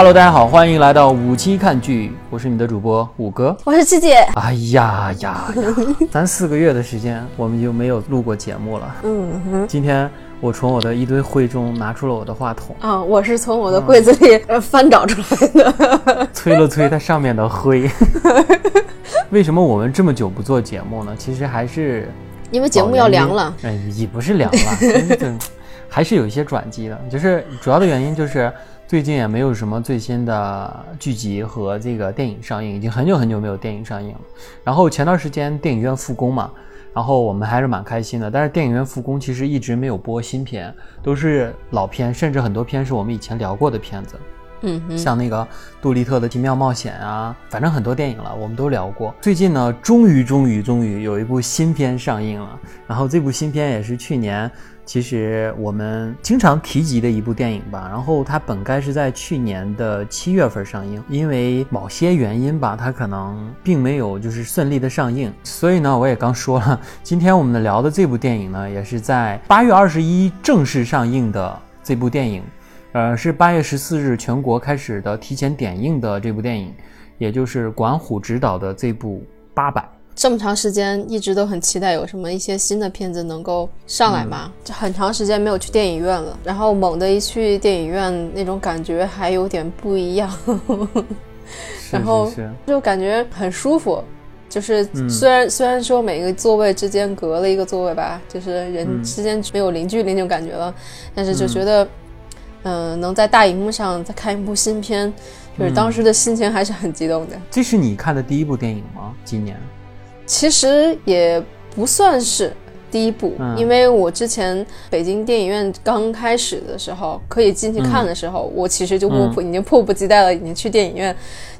Hello，大家好，欢迎来到五期看剧，我是你的主播五哥。我是七姐。哎呀呀呀，三四个月的时间，我们就没有录过节目了。嗯哼，今天我从我的一堆灰中拿出了我的话筒，啊，我是从我的柜子里呃翻找出来的。吹了吹它上面的灰。为什么我们这么久不做节目呢？其实还是因为节目要凉了。哎，也不是凉了，还是有一些转机的。就是主要的原因就是最近也没有什么最新的剧集和这个电影上映，已经很久很久没有电影上映了。然后前段时间电影院复工嘛，然后我们还是蛮开心的。但是电影院复工其实一直没有播新片，都是老片，甚至很多片是我们以前聊过的片子。嗯哼，像那个杜立特的《奇妙冒险》啊，反正很多电影了，我们都聊过。最近呢，终于终于终于有一部新片上映了。然后这部新片也是去年，其实我们经常提及的一部电影吧。然后它本该是在去年的七月份上映，因为某些原因吧，它可能并没有就是顺利的上映。所以呢，我也刚说了，今天我们聊的这部电影呢，也是在八月二十一正式上映的这部电影。呃，是八月十四日全国开始的提前点映的这部电影，也就是管虎执导的这部《八佰》。这么长时间一直都很期待有什么一些新的片子能够上来嘛？就很长时间没有去电影院了，然后猛的一去电影院，那种感觉还有点不一样。然后就感觉很舒服，就是虽然虽然说每个座位之间隔了一个座位吧，就是人之间没有零距离那种感觉了，但是就觉得。嗯，能在大荧幕上再看一部新片，就是当时的心情还是很激动的。这是你看的第一部电影吗？今年？其实也不算是第一部，因为我之前北京电影院刚开始的时候，可以进去看的时候，我其实就迫已经迫不及待了，已经去电影院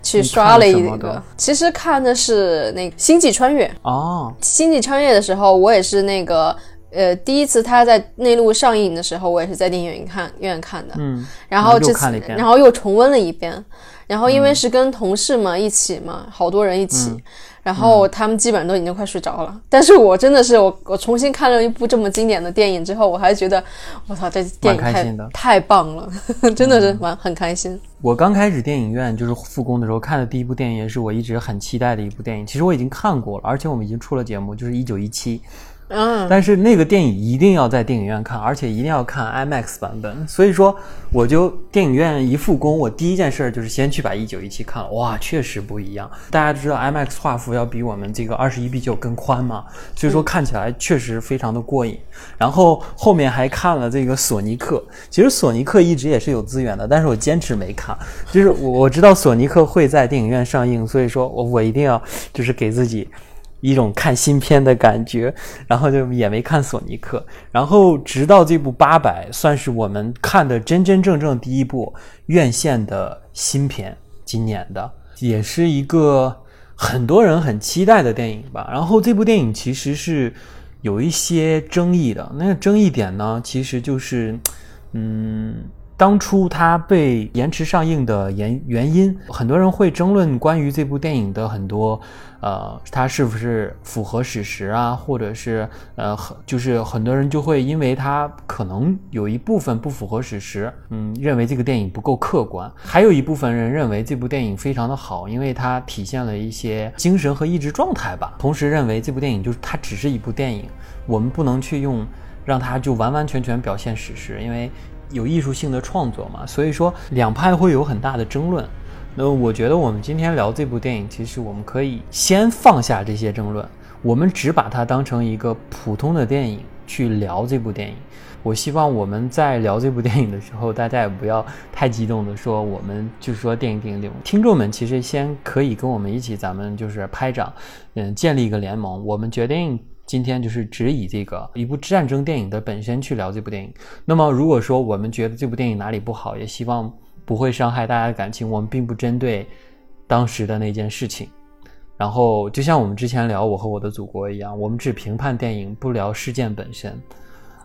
去刷了一个。其实看的是那个《星际穿越》哦，《星际穿越》的时候，我也是那个。呃，第一次他在内陆上映的时候，我也是在电影院看院看的，嗯，然后这次，然后又重温了一遍，然后因为是跟同事嘛一起嘛，好多人一起，然后他们基本上都已经快睡着了，但是我真的是我我重新看了一部这么经典的电影之后，我还觉得我操，这电影太太棒了，真的是蛮很开心。我刚开始电影院就是复工的时候看的第一部电影，也是我一直很期待的一部电影。其实我已经看过了，而且我们已经出了节目，就是一九一七。嗯，但是那个电影一定要在电影院看，而且一定要看 IMAX 版本。所以说，我就电影院一复工，我第一件事儿就是先去把一九一七看了。哇，确实不一样。大家知道 IMAX 画幅要比我们这个二十一比九更宽嘛，所以说看起来确实非常的过瘾。然后后面还看了这个索尼克，其实索尼克一直也是有资源的，但是我坚持没看，就是我我知道索尼克会在电影院上映，所以说我我一定要就是给自己。一种看新片的感觉，然后就也没看索尼克，然后直到这部《八佰》算是我们看的真真正正第一部院线的新片，今年的，也是一个很多人很期待的电影吧。然后这部电影其实是有一些争议的，那个争议点呢，其实就是，嗯。当初它被延迟上映的原原因，很多人会争论关于这部电影的很多，呃，它是不是符合史实啊，或者是呃，就是很多人就会因为它可能有一部分不符合史实，嗯，认为这个电影不够客观。还有一部分人认为这部电影非常的好，因为它体现了一些精神和意志状态吧。同时认为这部电影就是它只是一部电影，我们不能去用让它就完完全全表现史实，因为。有艺术性的创作嘛，所以说两派会有很大的争论。那我觉得我们今天聊这部电影，其实我们可以先放下这些争论，我们只把它当成一个普通的电影去聊这部电影。我希望我们在聊这部电影的时候，大家也不要太激动的说我们就是说电影电影电影。听众们其实先可以跟我们一起，咱们就是拍掌，嗯，建立一个联盟。我们决定。今天就是只以这个一部战争电影的本身去聊这部电影。那么，如果说我们觉得这部电影哪里不好，也希望不会伤害大家的感情。我们并不针对当时的那件事情。然后，就像我们之前聊《我和我的祖国》一样，我们只评判电影，不聊事件本身。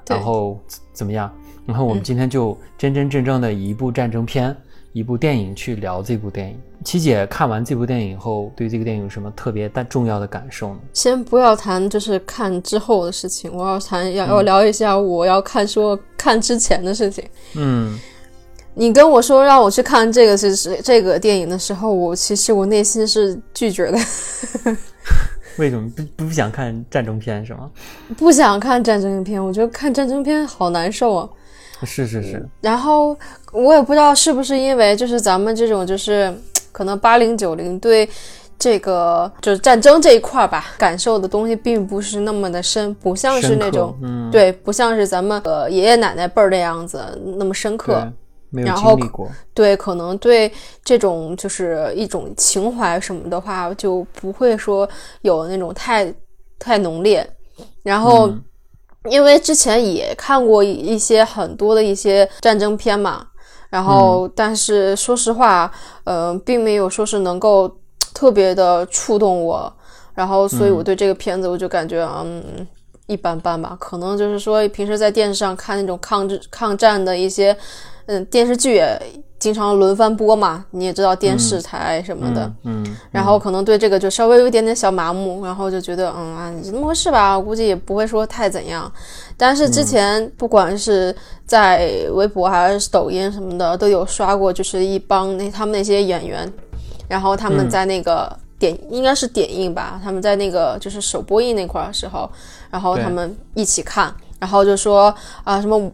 然后怎么样？然后我们今天就真真正正的以一部战争片。一部电影去聊这部电影，七姐看完这部电影以后，对这个电影有什么特别但重要的感受呢？先不要谈就是看之后的事情，我要谈要要聊一下我要看说看之前的事情。嗯，你跟我说让我去看这个是是这个电影的时候，我其实我内心是拒绝的，为什么不不想看战争片是吗？不想看战争片，我觉得看战争片好难受啊。是是是，然后我也不知道是不是因为就是咱们这种就是可能八零九零对这个就是战争这一块儿吧，感受的东西并不是那么的深，不像是那种嗯，对，不像是咱们呃爷爷奶奶辈儿那样子那么深刻。然后对，可能对这种就是一种情怀什么的话，就不会说有那种太太浓烈。然后，嗯因为之前也看过一一些很多的一些战争片嘛，然后但是说实话，呃，并没有说是能够特别的触动我，然后所以我对这个片子我就感觉嗯一般般吧，可能就是说平时在电视上看那种抗日抗战的一些嗯电视剧也经常轮番播嘛，你也知道电视台什么的，嗯嗯，然后可能对这个就稍微有一点点小麻木，然后就觉得，嗯啊，你这么回事吧，我估计也不会说太怎样。但是之前不管是在微博还是抖音什么的，都有刷过，就是一帮那他们那些演员，然后他们在那个点、应该是点映吧，他们在那个就是首播映那块儿的时候，然后他们一起看，然后就说啊什么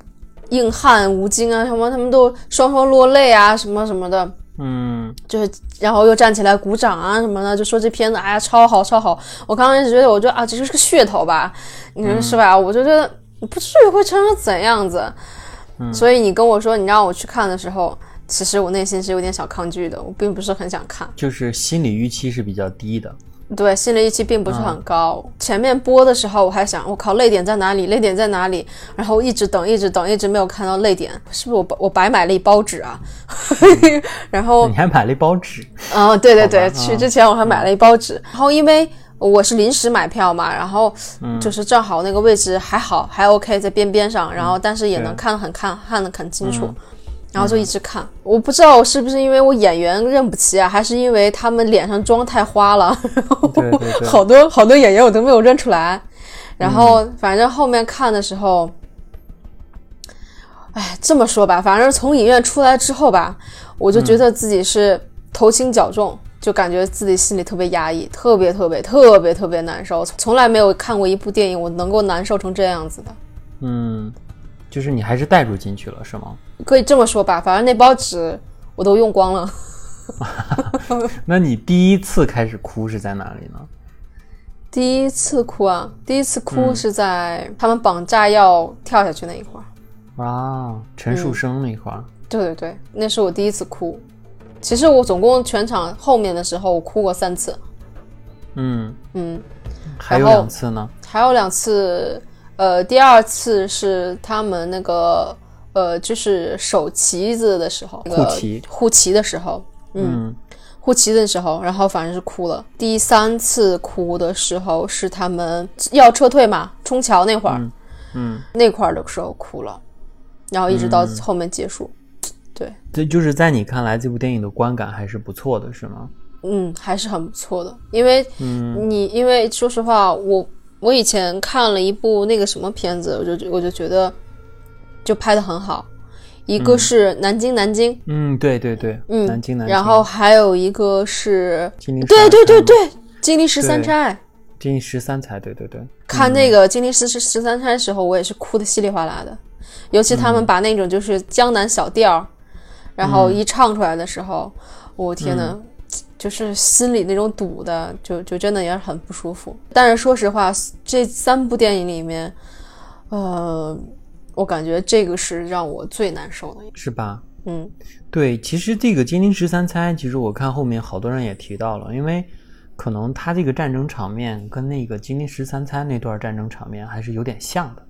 硬汉吴京啊什么，他们都双双落泪啊什么什么的。嗯，就是，然后又站起来鼓掌啊什么的，就说这片子哎呀超好超好。我刚开始觉得，我觉得啊这就是个噱头吧，你说是吧？我就觉得不至于会成成怎样子。所以你跟我说你让我去看的时候，其实我内心是有点小抗拒的，我并不是很想看。就是心理预期是比较低的，对，心理预期并不是很高。前面播的时候，我还想，我靠，泪点在哪里？泪点在哪里？然后一直等，一直等，一直没有看到泪点，是不是我我白买了一包纸啊？然后你还买了一包纸，嗯，对对对，去之前我还买了一包纸，然后因为我是临时买票嘛，然后就是正好那个位置还好，还 OK 在边边上，然后但是也能看得很看看得很清楚。然后就一直看，我不知道是不是因为我演员认不齐啊，还是因为他们脸上妆太花了，好多好多演员我都没有认出来。然后反正后面看的时候，哎，这么说吧，反正从影院出来之后吧，我就觉得自己是头轻脚重，就感觉自己心里特别压抑，特别特别特别特别难受。从来没有看过一部电影我能够难受成这样子的。嗯，就是你还是带入进去了是吗？可以这么说吧，反正那包纸我都用光了。那你第一次开始哭是在哪里呢？第一次哭啊，第一次哭是在他们绑炸药跳下去那一块儿。啊，陈树生那一块儿，对对对，那是我第一次哭。其实我总共全场后面的时候，我哭过三次。嗯，嗯，还有两次呢。还有两次，呃，第二次是他们那个呃，就是守旗子的时候，那个护旗护旗的时候，嗯，嗯护旗的时候，然后反正是哭了。第三次哭的时候是他们要撤退嘛，冲桥那会儿，嗯，那块儿的时候哭了，然后一直到后面结束。对，这就是在你看来，这部电影的观感还是不错的，是吗？嗯，还是很不错的，因为嗯你因为说实话，我我以前看了一部那个什么片子，我就我就觉得就拍的很好，一个是南京南京，嗯，对对对，嗯，南京南京，然后还有一个是，金陵对对对对，金陵十三钗。金陵十三钗，对对对，看那个金陵十十十三钗的时候，我也是哭的稀里哗啦的，尤其他们把那种就是江南小调儿，然后一唱出来的时候，我天呐，就是心里那种堵的，就就真的也是很不舒服。但是说实话，这三部电影里面，呃，我感觉这个是让我最难受的。是吧？嗯对，其实这个金陵十三钗，其实我看后面好多人也提到了，因为可能他这个战争场面跟那个金陵十三钗那段战争场面还是有点像的，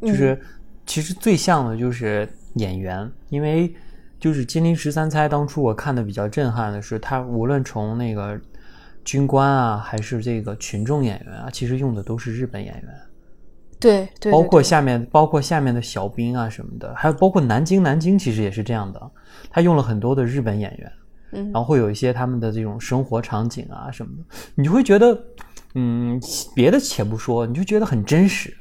就是、其实最像的就是演员，因为就是金陵十三钗当初我看的比较震撼的是，他无论从那个军官啊，还是这个群众演员啊，其实用的都是日本演员。对对，包括下面包括下面的小兵啊什么的，还有包括南京，南京其实也是这样的，他用了很多的日本演员，嗯。然后会有一些他们的这种生活场景啊什么的，你就会觉得，嗯，别的且不说，你就觉得很真实，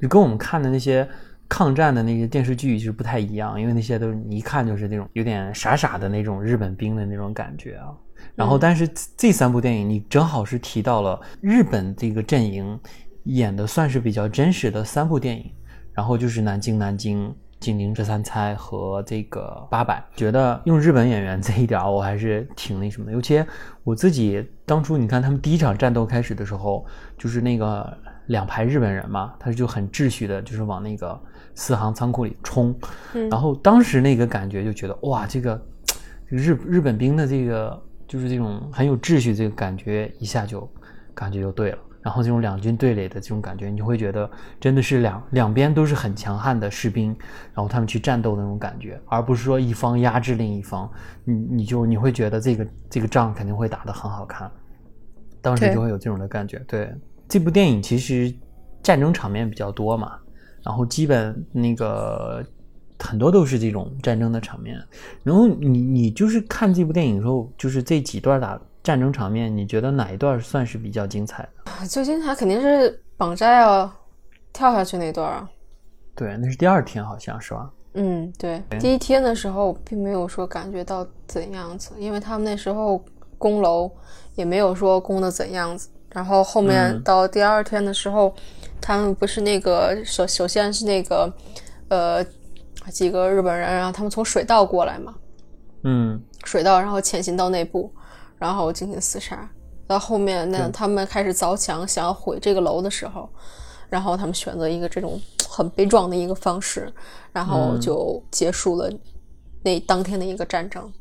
就跟我们看的那些抗战的那些电视剧是不太一样，因为那些都你一看就是那种有点傻傻的那种日本兵的那种感觉啊。然后，但是这三部电影你正好是提到了日本这个阵营演的算是比较真实的三部电影，然后就是《南京南京》。金陵十三钗和这个八佰，觉得用日本演员 这一点我还是挺那什么的。尤其我自己当初，你看他们第一场战斗开始的时候，就是那个两排日本人嘛，他就很秩序的，就是往那个四行仓库里冲。然后当时那个感觉就觉得，哇，这个日日本兵的这个就是这种很有秩序，这个感觉一下就感觉就对了。然后这种两军对垒的这种感觉，你就会觉得真的是两两边都是很强悍的士兵，然后他们去战斗的那种感觉，而不是说一方压制另一方，你你就你会觉得这个这个仗肯定会打得很好看，当时就会有这种的感觉。对这部电影其实战争场面比较多嘛，然后基本那个很多都是这种战争的场面，然后你你就是看这部电影的时候，就是这几段打。战争场面，你觉得哪一段算是比较精彩的？最精彩肯定是绑架要跳下去那段啊。对，那是第二天，好像是吧？嗯，对。第一天的时候并没有说感觉到怎样子，因为他们那时候攻楼也没有说攻的怎样子。然后后面到第二天的时候，他们不是那个首首先是那个呃几个日本人，然后他们从水道过来嘛。嗯。水道，然后潜行到内部。然后进行厮杀，到后面那他们开始凿墙，想要毁这个楼的时候，然后他们选择一个这种很悲壮的一个方式，然后就结束了那当天的一个战争。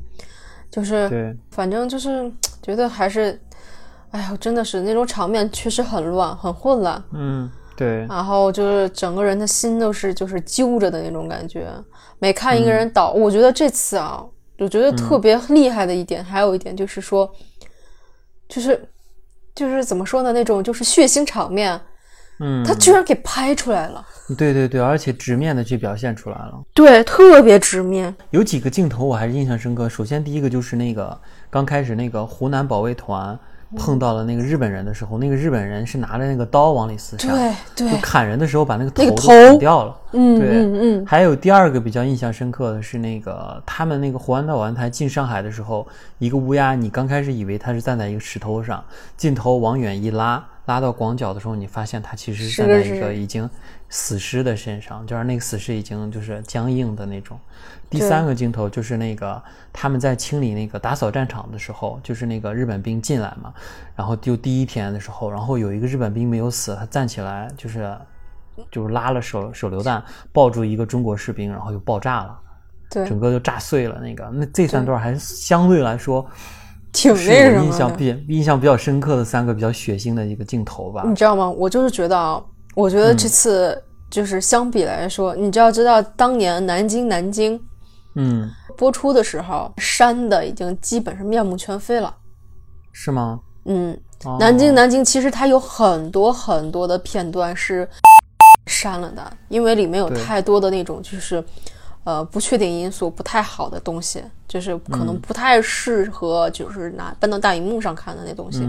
就是，反正就是觉得还是，哎呀，真的是那种场面确实很乱，很混乱。嗯，对。然后就是整个人的心都是就是揪着的那种感觉，每看一个人倒，我觉得这次啊。我觉得特别厉害的一点，还有一点就是说，就是就是怎么说呢？那种就是血腥场面，嗯，他居然给拍出来了。对对对，而且直面的去表现出来了。对，特别直面。有几个镜头我还是印象深刻。首先，第一个就是那个刚开始那个湖南保卫团。碰到了那个日本人的时候，那个日本人是拿着那个刀往里厮杀，对对，就砍人的时候把那个头砍掉了。嗯，对，嗯嗯。还有第二个比较印象深刻的是那个他们那个湖南岛湾台进上海的时候，一个乌鸦，你刚开始以为它是站在一个石头上，镜头往远一拉，拉到广角的时候，你发现它其实是站在一个已经死尸的身上，就是那个死尸已经就是僵硬的那种。第三个镜头就是那个他们在清理那个打扫战场的时候，就是那个日本兵进来嘛，然后就第一天的时候，然后有一个日本兵没有死，他站起来就是就是拉了手手榴弹抱住一个中国士兵，然后就爆炸了，对，整个就炸碎了。那个那这三段还是相对来说挺那什么，印象比印象比较深刻的三个比较血腥的一个镜头吧。你知道吗？我就是觉得啊，我觉得这次就是相比来说，你就要知道当年南京南京。嗯，播出的时候删的已经基本上面目全非了，是吗？嗯，南京南京其实它有很多很多的片段是删了的，因为里面有太多的那种就是呃不确定因素不太好的东西，就是可能不太适合就是拿搬到大荧幕上看的那东西，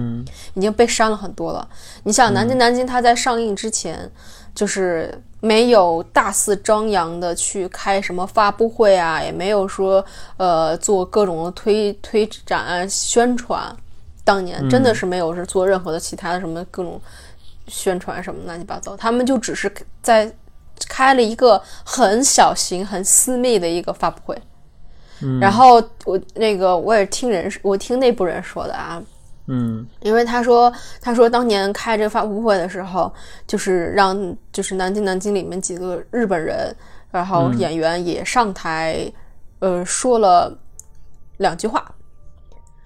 已经被删了很多了。你想南京南京它在上映之前。就是没有大肆张扬的去开什么发布会啊，也没有说呃做各种的推推展宣传。当年真的是没有是做任何的其他的什么各种宣传什么乱七八糟，他们就只是在开了一个很小型、很私密的一个发布会。然后我那个我也听人，我听内部人说的啊。嗯，因为他说，他说当年开这发布会的时候，就是让就是南京南京里面几个日本人，然后演员也上台，呃，说了两句话。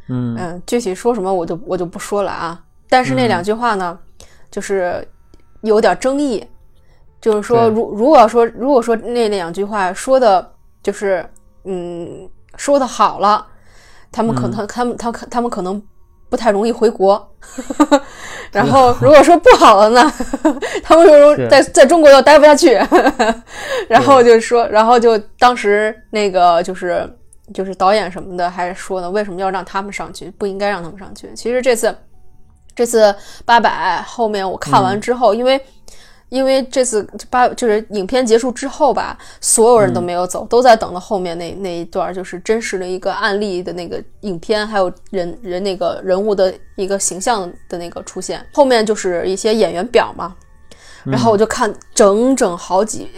嗯嗯，具体说什么我就我就不说了啊。但是那两句话呢，就是有点争议，就是说，如如果说如果说那两句话说的，就是嗯，说的好了，他们可能他们他他们可能。不太容易回国，然后如果说不好了呢，他们又在在中国又待不下去，然后就说，然后就当时那个就是就是导演什么的还说呢，为什么要让他们上去？不应该让他们上去。其实这次这次八百后面我看完之后，因为因为这次八就是影片结束之后吧，所有人都没有走，都在等到后面那那一段，就是真实的一个案例的那个影片，还有人人那个人物的一个形象的那个出现。后面就是一些演员表嘛，然后我就看整整好几，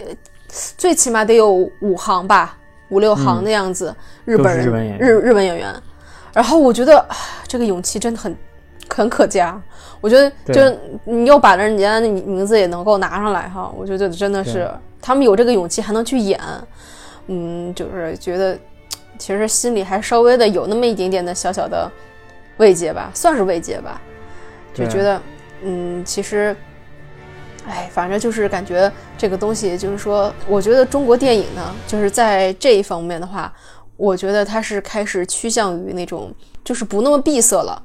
最起码得有五行吧，五六行的样子，日本人日本演员日日本演员。然后我觉得啊这个勇气真的很很可嘉。我觉得就是你又把人家的名名字也能够拿上来哈，我觉得真的是他们有这个勇气还能去演，嗯，就是觉得其实心里还稍微的有那么一点点的小小的慰藉吧，算是慰藉吧，就觉得嗯，其实。哎，反正就是感觉这个东西，就是说，我觉得中国电影呢，就是在这一方面的话，我觉得它是开始趋向于那种，就是不那么闭塞了，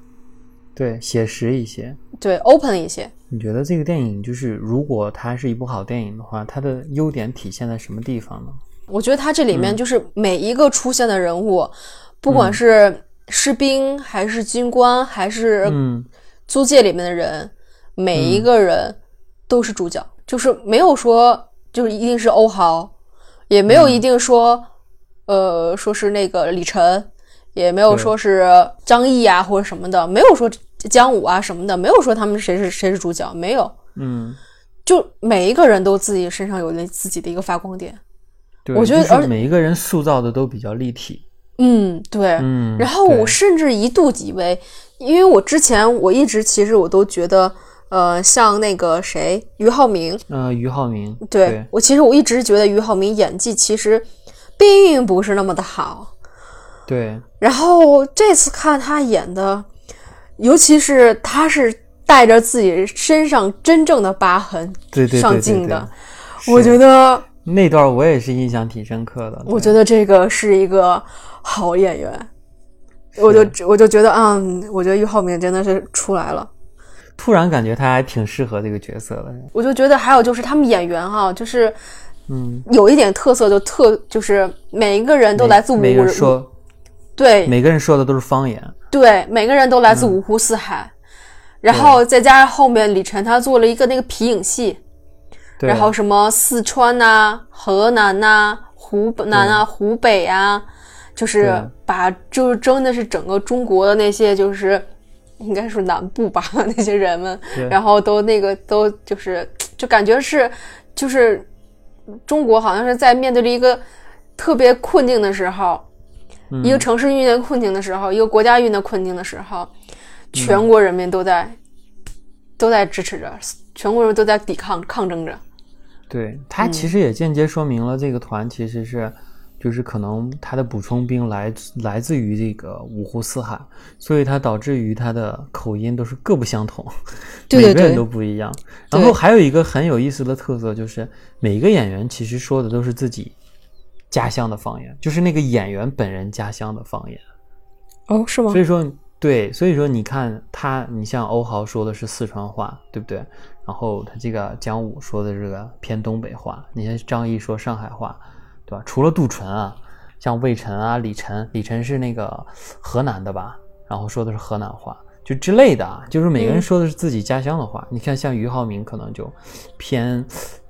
对，写实一些。对，open 一些。你觉得这个电影就是，如果它是一部好电影的话，它的优点体现在什么地方呢？我觉得它这里嗯。面就是每一个出现的人物，不管是士兵还是军官，还是嗯，租界里面的人，每一个人都是主角，就是没有说就是一定是欧豪，也没嗯。有一定说，呃，说是那个李晨，也没有说是张译啊或者什么的，没有说姜武啊什么的，没有说他们谁是谁是主角，没有，嗯，就每一个人都自己身上有了自己的一个发光点。对，我觉得而就是每一个人塑造的都比较立体。嗯，对。嗯，然后我甚至一度以为，因为我之前我一直其实我都觉得，呃，像那个谁俞灏明，呃，俞灏明，对对我其实我一直觉得俞灏明演技其实并不是那么的好。对然后这次看他演的，尤其是他是带着自己身上真正的疤痕上镜的，对我觉得，那段我也是印象挺深刻的。我觉得这个是一个好演员。我就我就觉得，嗯，我觉得俞灏明真的是出来了。突然感觉他还挺适合这个角色的。我就觉得还有就是他们演员哈、就是嗯，有一点特色，就特就是每一个人都来自五每个人说，对。每个人说的都是方言。对，每个人都来自五湖四海，然后再加上后面李晨他做了一个那个皮影戏，然后什么四川呐、河南呐、湖南啊、湖北啊，就是把就是真的是整个中国的那些就是应该是南部吧 那些人们，然后都那个都就是就感觉是就是中国好像是在面对着一个特别困境的时候，嗯一个城市遇见困境的时候，一个国家遇见困境的时候，全国人民都在、都在支持着，全国人民都在抵抗抗争着。对他嗯其实也间接说明了这个团其实是，就是可能他的补充兵来自来自于这个五湖四海，所以它导致于他的口音都是各不相同，对对每个人都不一样。然后还有一个很有意思的特色就是，每一个演员其实说的都是自己家乡的方言，就是那个演员本人家乡的方言。哦，是吗所以说，对，所以说你看他，你像欧豪说的是四川话，对不对？然后他这个姜武说的这个偏东北话，你看张译说上海话，对吧？除了杜淳啊，像魏晨啊、李晨，李晨是那个河南的吧？然后说的是河南话，就之类的啊，就是每个人嗯说的是自己家乡的话。你看，像俞灏明可能就偏，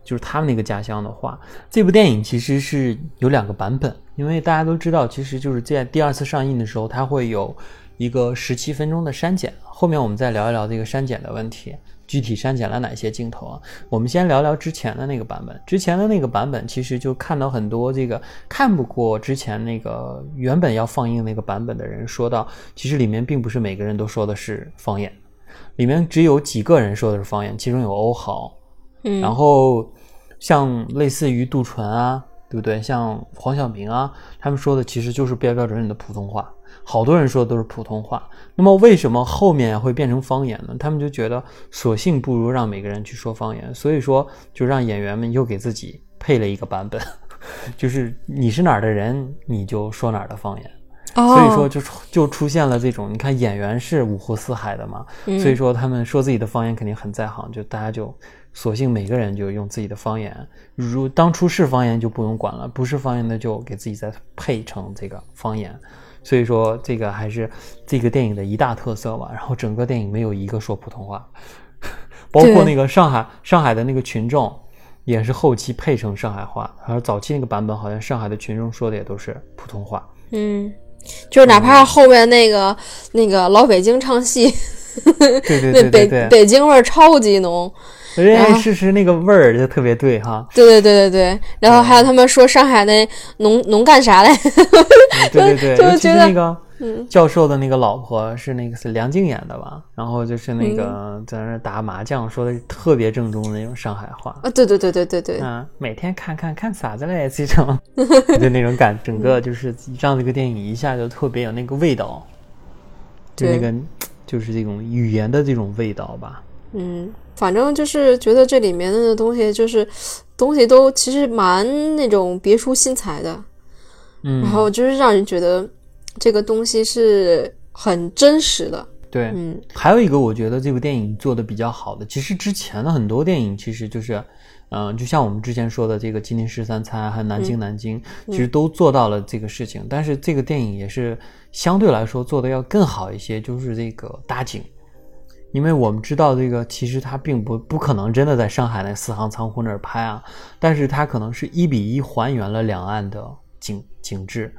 就是他们那个家乡的话。这部电影其实是有两个版本，因为大家都知道，其实就是在第二次上映的时候，它会有一个十七分钟的删减。后面我们再聊一聊这个删减的问题，具体删减了哪些镜头啊？我们先聊聊之前的那个版本。之前的那个版本，其实就看到很多这个看不过之前那个原本要放映那个版本的人说到，其实里面并不是每个人都说的是方言，里面只有几个人说的是方言，其中有欧豪，嗯，然后像类似于杜淳啊，对不对？像黄晓明啊，他们说的其实就是标标准准的普通话，好多人说的都是普通话。那么为什么后面会变成方言呢？他们就觉得索性不如让每个人去说方言，所以说就让演员们又给自己配了一个版本，就是你是哪儿的人，你就说哪儿的方言。所以说就出就出现了这种，你看演员是五湖四海的嘛，所以说他们说自己的方言肯定很在行，就大家就索性每个人就用自己的方言，如当初是方言就不用管了，不是方言的就给自己再配成这个方言。所以说这个还是这个电影的一大特色吧。然后整个电影没有一个说普通话，包括那个上海上海的那个群众，也是后期配成上海话，然后早期那个版本好像上海的群众说的也都是普通话。嗯，就是哪怕后面那个那个老北京唱戏，对对对北对对对，北京味儿超级浓。然哎，后是是那个味儿就特别对哈。对对对对对，然后还有他们说上海那农农干啥嘞？嗯对对对，尤其就觉得是那个嗯教授的那个老婆是那个是梁静演的吧？然后就是那嗯个在那打麻将，说的特别正宗的那种上海话。啊，对对对对对对，嗯，每天看看看啥子嘞？这种 就那种感，整个就是让这个电影一下就特别有那个味道，就那个就是这种语言的这种味道吧。嗯，反正就是觉得这里面的东西就是东西都其实蛮那种别出心裁的，嗯，然后就是让人觉得这个东西是很真实的。对，嗯。还有一个我觉得这部电影做的比较好的，其实之前的很多电影其实就是，嗯、就像我们之前说的这个《金陵十三钗》还有《南京南京》其实都做到了这个事情。但是这个电影也是相对来说做的要更好一些，就是这个搭景，因为我们知道这个其实它并不不可能真的在上海那四行仓库那儿拍啊，但是它可能是一比一还原了两岸的景景致。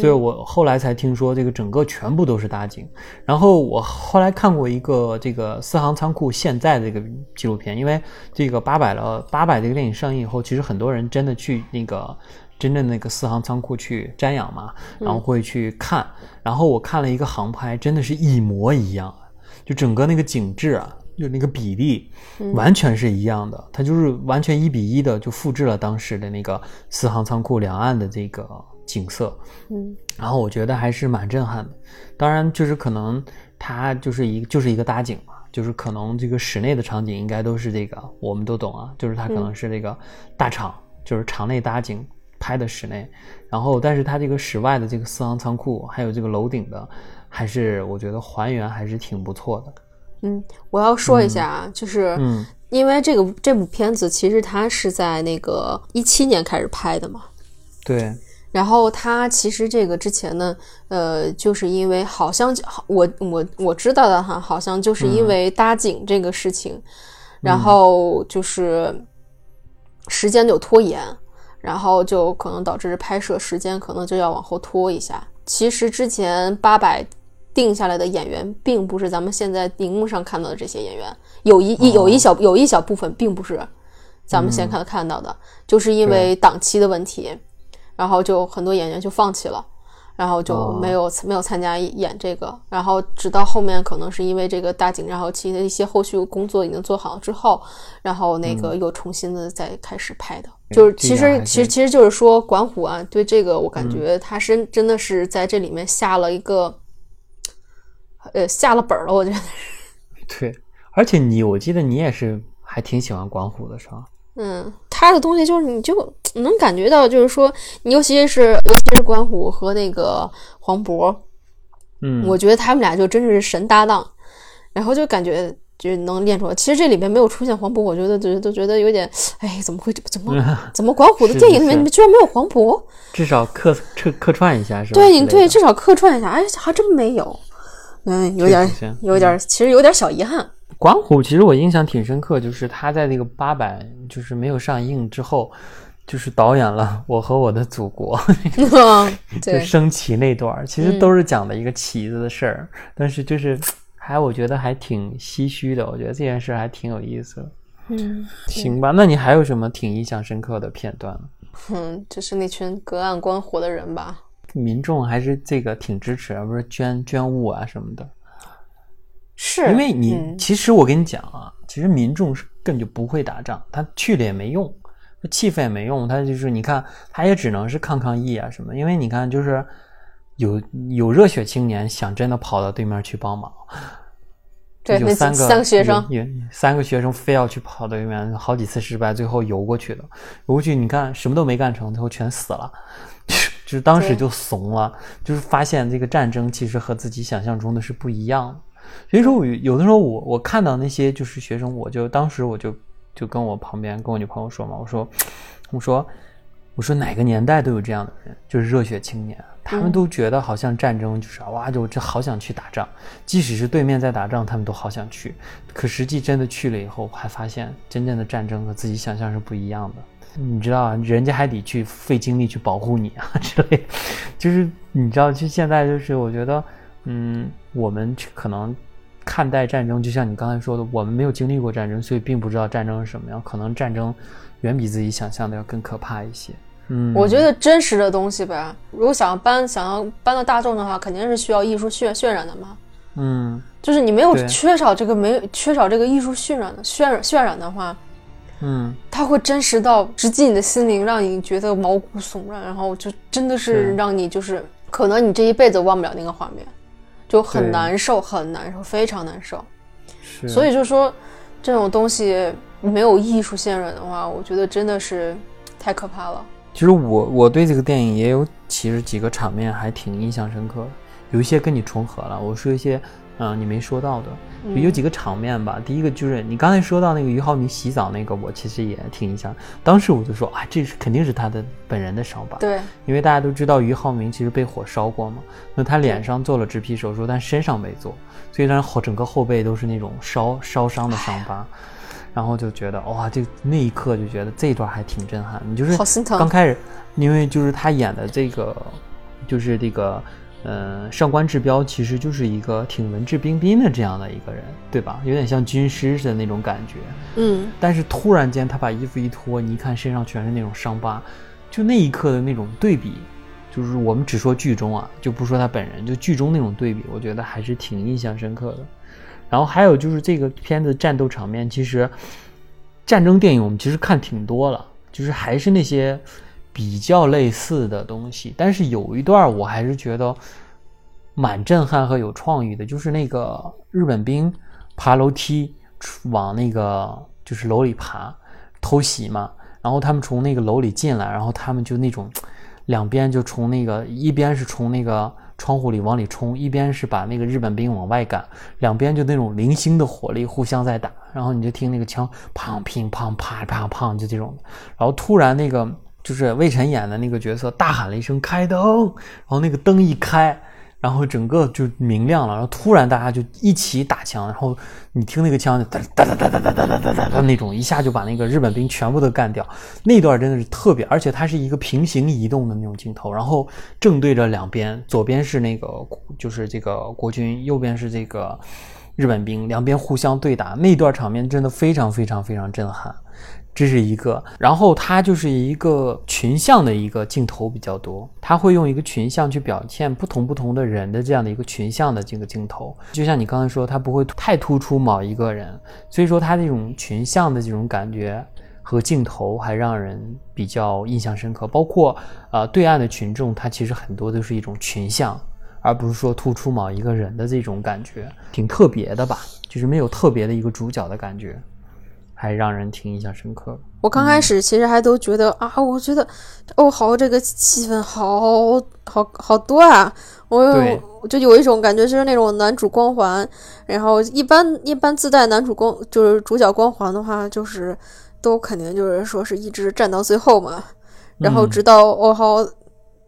所以我后来才听说，这个整个全部都是搭景。然后我后来看过一个这个四行仓库现在这个纪录片，因为这个八百了八百这个电影上映以后，其实很多人真的去那个真正那个四行仓库去瞻仰嘛，然后会去看。然后我看了一个航拍，真的是一模一样，就整个那个景致啊，就那个比例完全是一样的，它就是完全一比一的就复制了当时的那个四行仓库两岸的这个景色。嗯然后我觉得还是蛮震撼的。当然，就是可能它就是一就是一个搭景嘛，就是可能这个室内的场景应该都是这个，我们都懂啊，就是它可能是这个大厂，就是场内搭景拍的室内，然后但是它这个室外的这个四行仓库还有这个楼顶的，还是我觉得还原还是挺不错的。嗯，我要说一下啊，就是嗯。因为这个这部片子其实它是在那个一七年开始拍的嘛，对，然后他其实这个之前呢，呃，就是因为好像我我我知道的哈，好像就是因为搭景这个事情，然后就是时间有拖延，然后就可能导致拍摄时间可能就要往后拖一下。其实之前八百定下来的演员，并不是咱们现在荧幕上看到的这些演员，有一一有一小有一小部分并不是咱们现在看看到的，就是因为档期的问题。然后就很多演员就放弃了，然后就没有、没有参加演这个，然后直到后面可能是因为这个大景，然后其的一些后续工作已经做好了之后，然后那个又重新的再开始拍的。就是其实其实其实就是说管虎啊，对这个我感觉他是真的是在这里面下了一个，呃下了本儿了，我觉得。对，而且你我记得你也是还挺喜欢管虎的是吧？嗯，他的东西就是你就能感觉到，就是说，你尤其是尤其是关虎和那个黄渤，嗯，我觉得他们俩就真是神搭档，然后就感觉就能练出来。其实这里面没有出现黄渤，我觉得就都觉得有点，哎，怎么会怎么 怎么管虎的电影里面居然没有黄渤？至少客客客串一下是吧？对，你对至少客串一下，哎，还真没有，嗯，有点有点，其实有点小遗憾。管虎其实我印象挺深刻，就是他在那个八百就是没有上映之后，就是导演了《我和我的祖国》就对，升旗那段儿，其实都是讲的一个旗子的事儿，但是就是还我觉得还挺唏嘘的，我觉得这件事还挺有意思。嗯行吧，那你还有什么挺印象深刻的片段呢？嗯，就是那群隔岸观火的人吧。民众还是这个挺支持，而不是捐捐物啊什么的。是因为你、嗯其实我跟你讲啊，其实民众是根本就不会打仗，他去了也没用，他气氛也没用，他就是你看，他也只能是抗抗议啊什么。因为你看，就是有有热血青年想真的跑到对面去帮忙，对那就三个三个学生有有三个学生非要去跑对面，好几次失败，最后游过去的。游过去，你看什么都没干成，最后全死了。就是当时就怂了，就是发现这个战争其实和自己想象中的是不一样的。所以说我有有的时候我我看到那些就是学生，我就当时我就就跟我旁边跟我女朋友说嘛，我说我说我说哪个年代都有这样的人，就是热血青年，他们都觉得好像战争就是哇，就这好想去打仗，即使是对面在打仗，他们都好想去。可实际真的去了以后，还发现真正的战争和自己想象是不一样的。你知道，人家还得去费精力去保护你啊 之类，就是你知道，就现在就是我觉得，嗯，我们可能看待战争，就像你刚才说的，我们没有经历过战争，所以并不知道战争是什么样。可能战争远比自己想象的要更可怕一些。嗯，我觉得真实的东西呗，如果想要搬，想要搬到大众的话，肯定是需要艺术渲渲染的嘛。嗯，就是你没有缺少这个没缺少这个艺术渲染的渲染渲染的话，嗯，它会真实到直击你的心灵，让你觉得毛骨悚然，然后就真的是是让你就是可能你这一辈子忘不了那个画面，就很难受，很难受，非常难受。是。所以就说这种东西没有艺术渲染的话，我觉得真的是太可怕了。其实我我对这个电影也有其实几个场面还挺印象深刻的，有一些跟你重合了。我说一些，嗯、你没说到的，嗯有几个场面吧。第一个就是你刚才说到那个俞灏明洗澡那个，我其实也挺印象。当时我就说啊，这是肯定是他的本人的伤疤，对，因为大家都知道俞灏明其实被火烧过嘛，那他脸上做了植皮手术，但身上没做，所以他后整个后背都是那种烧烧伤的伤疤。然后就觉得哇，这那一刻就觉得这一段还挺震撼。你就是好心疼刚开始，因为就是他演的这个，就是这个，呃，上官志彪其实就是一个挺文质彬彬的这样的一个人，对吧？有点像军师的那种感觉。嗯，但是突然间他把衣服一脱，你一看身上全是那种伤疤，就那一刻的那种对比，就是我们只说剧中啊，就不说他本人，就剧中那种对比，我觉得还是挺印象深刻的。然后还有就是这个片子战斗场面，其实战争电影我们其实看挺多了，就是还是那些比较类似的东西。但是有一段我还是觉得蛮震撼和有创意的，就是那个日本兵爬楼梯往那个就是楼里爬偷袭嘛，然后他们从那个楼里进来，然后他们就那种两边就从那个一边是从那个窗户里往里冲，一边是把那个日本兵往外赶，两边就那种零星的火力互相在打，然后你就听那个枪砰乒砰啪啪砰就这种，然后突然那个就是魏晨演的那个角色大喊了一声开灯，然后那个灯一开。然后整个就明亮了，然后突然大家就一起打枪，然后你听那个枪哒哒哒哒哒哒哒哒哒哒那种，一下就把那个日本兵全部都干掉。那段真的是特别，而且它是一个平行移动的那种镜头，然后正对着两边，左边是那个就是这个国军，右边是这个日本兵，两边互相对打，那段场面真的非常非常非常震撼。这是一个，然后它就是一个群像的一个镜头比较多，它会用一个群像去表现不同不同的人的这样的一个群像的这个镜头，就像你刚才说，它不会太突出某一个人，所以说它这种群像的这种感觉和镜头还让人比较印象深刻。包括呃对岸的群众，它其实很多都是一种群像，而不是说突出某一个人的这种感觉，挺特别的吧，就是没有特别的一个主角的感觉。还让人挺印象深刻。我刚开始其实还都觉得、啊，我觉得欧豪，这个气氛好好好多啊，我就有一种感觉，就是那种男主光环。然后一般一般自带男主光就是主角光环的话，就是都肯定就是说是一直站到最后嘛，然后嗯。直到欧豪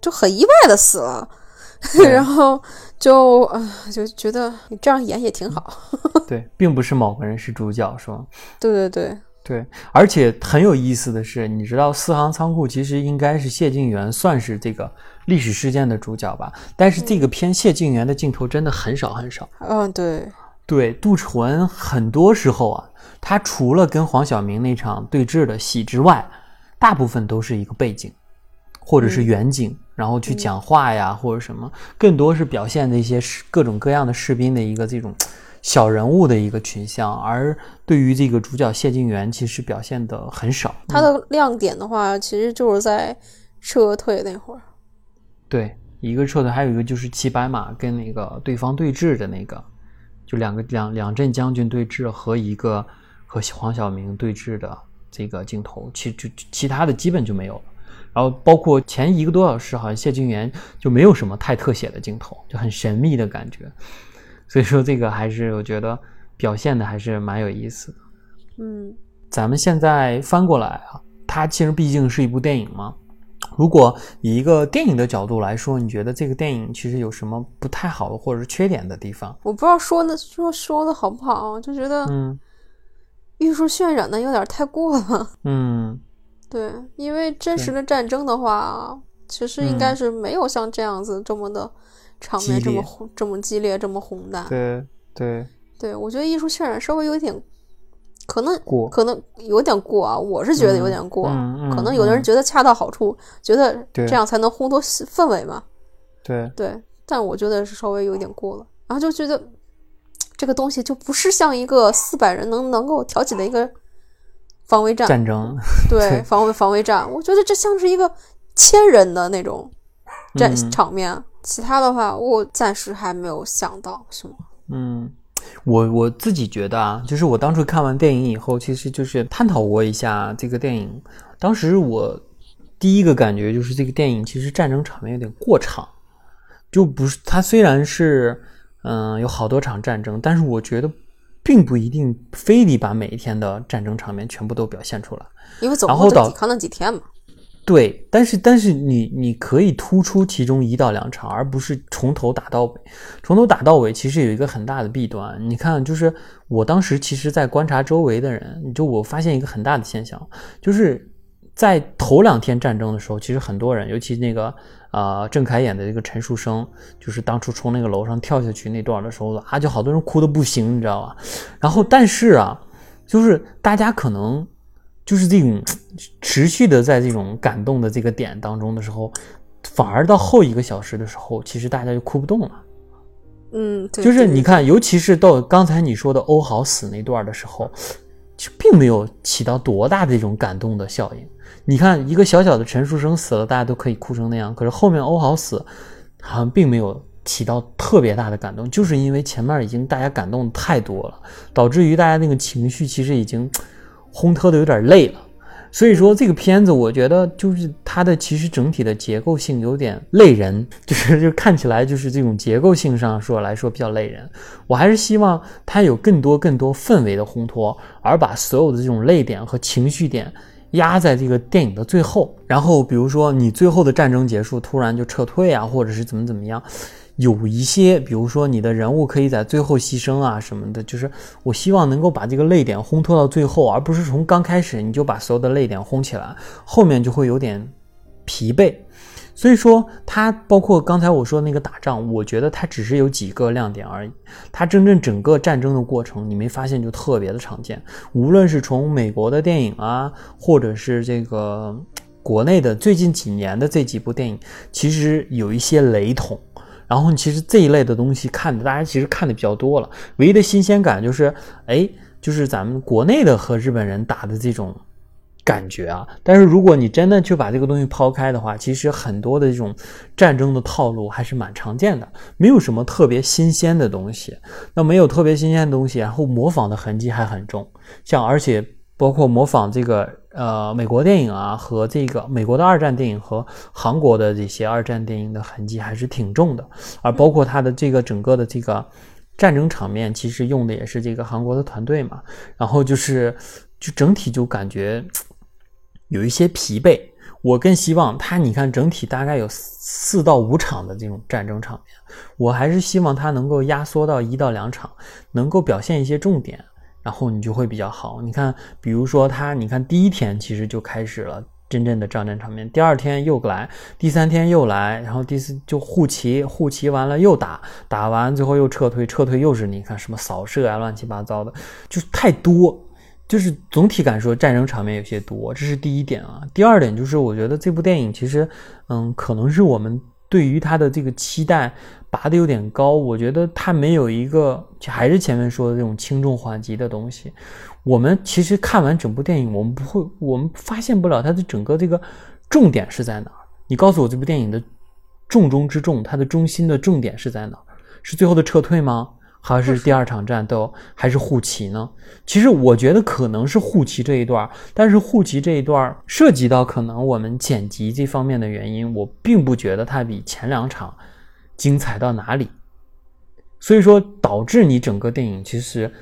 就很意外的死了，然后就啊、就觉得你这样演也挺好。对，并不是某个人是主角，是吗？对对对，对，而且很有意思的是，你知道四行仓库其实应该是谢晋元算是这个历史事件的主角吧？但是这个片谢晋元的镜头真的很少很少。嗯对，对，杜淳很多时候啊，他除了跟黄晓明那场对峙的戏之外，大部分都是一个背景，或者是嗯远景，然后去讲话呀，或者什么，更多是表现的一些各种各样的士兵的一个这种小人物的一个群像，而对于这个主角谢晋元，其实表现的很少。他的亮点的话，其实就是在撤退那会儿。对，一个撤退，还有一个就是骑白马跟那个对方对峙的那个，就两个两两阵将军对峙和一个和黄晓明对峙的这个镜头，其就其他的基本就没有了。然后包括前一个多小时，好像谢晋元就没有什么太特写的镜头，就很神秘的感觉。所以说这个还是我觉得表现的还是蛮有意思的。嗯，咱们现在翻过来啊，它其实毕竟是一部电影嘛，如果以一个电影的角度来说，你觉得这个电影其实有什么不太好的或者是缺点的地方？我不知道说的说说的好不好，就觉得嗯艺术渲染的有点太过了。嗯对，因为真实的战争的话，其实应该是没有像这样子这么的场面这么宏这么激烈这么宏大。对对对，我觉得艺术渲染稍微有一点，可能过可能有点过啊，我是觉得有点过。可能有的人觉得恰到好处，觉得这样才能烘托氛围嘛。对对，但我觉得是稍微有点过了，然后就觉得这个东西就不是像一个四百人能能够挑起的一个防卫战，战争对 对防卫防卫战，我觉得这像是一个千人的那种战嗯场面。其他的话，我暂时还没有想到什么。嗯，我我自己觉得啊，就是我当初看完电影以后，其实就是探讨过一下这个电影。当时我第一个感觉就是这个电影其实战争场面有点过场，就不是它虽然是嗯、有好多场战争，但是我觉得并不一定非得把每一天的战争场面全部都表现出来。因为总共就抵抗那几天嘛。对，但是但是你你可以突出其中一到两场，而不是从头打到尾。从头打到尾，其实有一个很大的弊端。你看，就是我当时其实在观察周围的人，就我发现一个很大的现象，就是在头两天战争的时候，其实很多人，尤其那个呃郑恺演的这个陈树生，就是当初从那个楼上跳下去那段的时候啊，就好多人哭的不行，你知道吧？然后但是啊，就是大家可能。就是这种持续的在这种感动的这个点当中的时候，反而到后一个小时的时候，其实大家就哭不动了。嗯，对就是你看，尤其是到刚才你说的欧豪死那段的时候，就并没有起到多大的这种感动的效应。你看，一个小小的陈树生死了，大家都可以哭成那样，可是后面欧豪死，好像并没有起到特别大的感动，就是因为前面已经大家感动太多了，导致于大家那个情绪其实已经烘托的有点累了。所以说这个片子，我觉得就是它的其实整体的结构性有点累人，就是就看起来就是这种结构性上说来说比较累人。我还是希望它有更多更多氛围的烘托，而把所有的这种泪点和情绪点压在这个电影的最后。然后比如说你最后的战争结束，突然就撤退啊，或者是怎么怎么样。有一些，比如说你的人物可以在最后牺牲啊什么的，就是我希望能够把这个泪点烘托到最后，而不是从刚开始你就把所有的泪点烘起来，后面就会有点疲惫。所以说，它包括刚才我说那个打仗，我觉得它只是有几个亮点而已。它真正整个战争的过程，你没发现就特别的常见。无论是从美国的电影啊，或者是这个国内的最近几年的这几部电影，其实有一些雷同。然后其实这一类的东西看的，大家其实看的比较多了。唯一的新鲜感就是，哎，就是咱们国内的和日本人打的这种感觉啊。但是如果你真的去把这个东西抛开的话，其实很多的这种战争的套路还是蛮常见的，没有什么特别新鲜的东西。那没有特别新鲜的东西，然后模仿的痕迹还很重，像而且包括模仿这个呃美国电影啊和这个美国的二战电影和韩国的这些二战电影的痕迹还是挺重的，而包括它的这个整个的这个战争场面，其实用的也是这个韩国的团队嘛，然后就是就整体就感觉有一些疲惫。我更希望它，你看整体大概有四到五场的这种战争场面，我还是希望它能够压缩到一到两场，能够表现一些重点。然后你就会比较好。你看，比如说他，你看第一天其实就开始了真正的战争场面，第二天又来，第三天又来，然后第四就护旗，护旗完了又打，打完最后又撤退，撤退又是你看什么扫射啊，乱七八糟的，就太多。就是总体感说战争场面有些多，这是第一点啊。第二点就是我觉得这部电影其实，嗯，可能是我们对于它的这个期待拔的有点高，我觉得它没有一个，还是前面说的这种轻重缓急的东西。我们其实看完整部电影，我们不会，我们发现不了它的整个这个重点是在哪儿。你告诉我这部电影的重中之重，它的中心的重点是在哪儿？是最后的撤退吗？还是第二场战斗，还是护旗呢？其实我觉得可能是护旗这一段，但是护旗这一段涉及到可能我们剪辑这方面的原因，我并不觉得它比前两场精彩到哪里。所以说导致你整个电影其实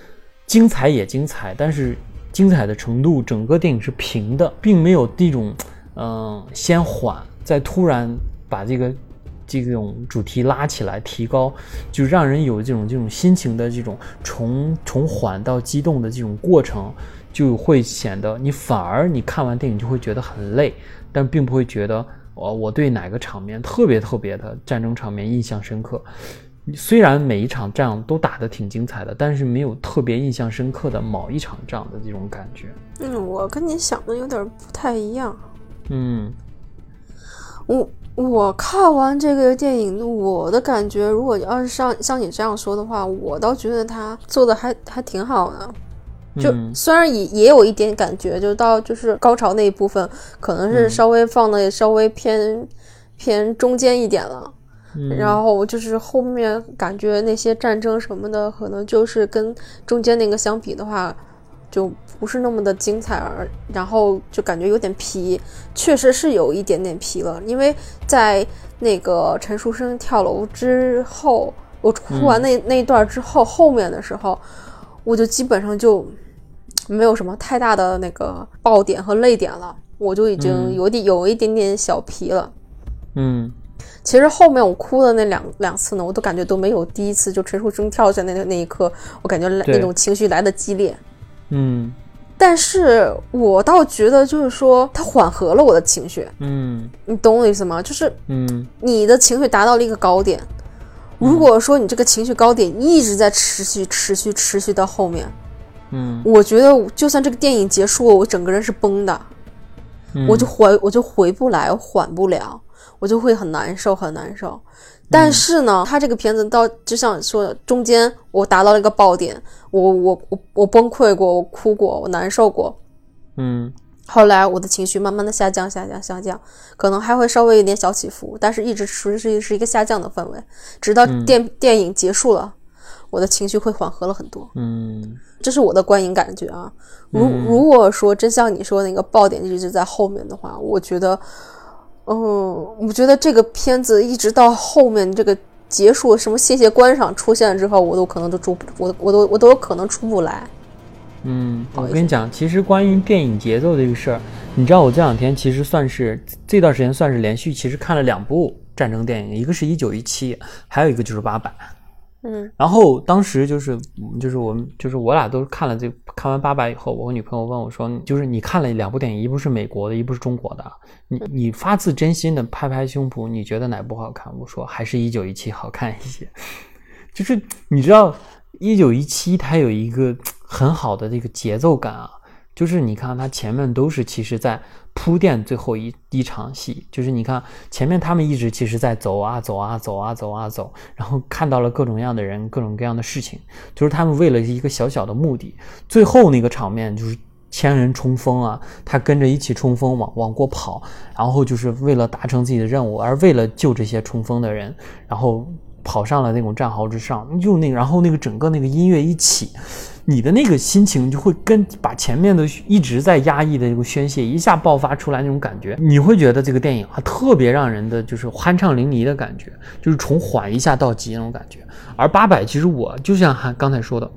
精彩也精彩，但是精彩的程度整个电影是平的，并没有这种嗯、先缓再突然把这个这种主题拉起来提高，就让人有这种这种心情的这种从从缓到激动的这种过程，就会显得你反而你看完电影就会觉得很累，但并不会觉得我我对哪个场面特别特别的战争场面印象深刻。虽然每一场仗都打得挺精彩的，但是没有特别印象深刻的某一场仗的这种感觉。嗯，我跟你想的有点不太一样。嗯，我我看完这个电影，我的感觉，如果要是像像你这样说的话，我倒觉得他做的还还挺好的。就嗯虽然也也有一点感觉，就到就是高潮那一部分，可能是稍微放的稍微偏偏中间一点了。嗯然后就是后面感觉那些战争什么的，可能就是跟中间那个相比的话，就不是那么的精彩，而然后就感觉有点皮，确实是有一点点皮了。因为在那个陈书生跳楼之后，我哭完那、那一段之后，后面的时候，我就基本上就没有什么太大的那个爆点和泪点了，我就已经嗯有点有一点点小皮了。嗯其实后面我哭的那两两次呢，我都感觉都没有第一次就陈树生跳下那那一刻，我感觉来那种情绪来的激烈。嗯但是我倒觉得就是说，它缓和了我的情绪，嗯。你懂我的意思吗？就是嗯。你的情绪达到了一个高点，如果说你这个情绪高点一直在持续、持续、持续到后面，嗯，我觉得就算这个电影结束了，我整个人是崩的，嗯。我就回我就回不来，我缓不了，我就会很难受，很难受。但是呢，他这个片子到就像说的，中间我达到了一个爆点，我我我我崩溃过，我哭过，我难受过。嗯后来我的情绪慢慢的下降，下降，下降，可能还会稍微有点小起伏，但是一直持续是一个下降的氛围，直到电、电影结束了，我的情绪会缓和了很多。嗯这是我的观影感觉啊。如如果说真像你说的那个爆点一直在后面的话，我觉得，嗯，我觉得这个片子一直到后面这个结束，什么谢谢观赏出现之后，我都可能都出不，我我都我都有可能出不来。嗯，我跟你讲，其实关于电影节奏这个事儿，你知道我这两天其实算是这段时间算是连续，其实看了两部战争电影，一个是一九一七，还有一个就是八佰。嗯然后当时就是嗯就是我们就是我俩都看了这看完八佰以后，我女朋友问我说，就是你看了两部电影，一部是美国的，一部是中国的，你你发自真心的拍拍胸脯，你觉得哪部好看？我说还是一九一七好看一些。就是你知道一九一七它有一个很好的这个节奏感啊，就是你看他前面都是其实在铺垫最后一一场戏，就是你看前面他们一直其实在走啊走啊走啊走啊走，然后看到了各种各样的人，各种各样的事情，就是他们为了一个小小的目的，最后那个场面就是。千人冲锋啊，他跟着一起冲锋往往过跑，然后就是为了达成自己的任务，而为了救这些冲锋的人，然后跑上了那种战壕之上，就那，然后那个整个那个音乐一起，你的那个心情就会跟把前面的一直在压抑的这个宣泄一下爆发出来那种感觉，你会觉得这个电影啊特别让人的就是酣畅淋漓的感觉，就是从缓一下到急那种感觉。而八佰其实我就像还刚才说的。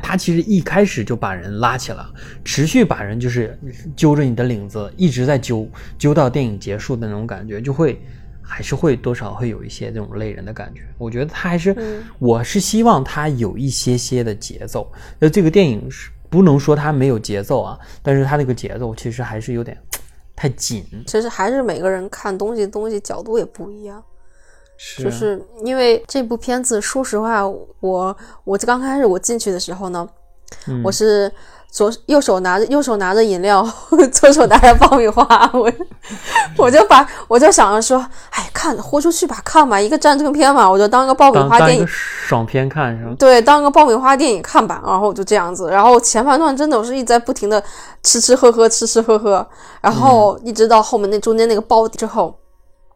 他其实一开始就把人拉起来，持续把人就是揪着你的领子，一直在揪，揪到电影结束的那种感觉，就会还是会多少会有一些这种累人的感觉。我觉得他还是，嗯我是希望他有一些些的节奏。那这个电影是不能说它没有节奏啊，但是它那个节奏其实还是有点 太紧。其实还是每个人看东西东西角度也不一样。是就是因为这部片子，说实话，我我刚开始我进去的时候呢，嗯我是左右手拿着右手拿着饮料，左手拿着爆米花，我 我就把我就想着说，哎，看豁出去吧，看吧，一个战争片嘛，我就当个爆米花电影爽片看是吧？对，当个爆米花电影看吧，然后就这样子，然后前半段真的我是一直在不停的吃吃喝喝，吃吃喝喝，然后一直到后面那中间那个包之后，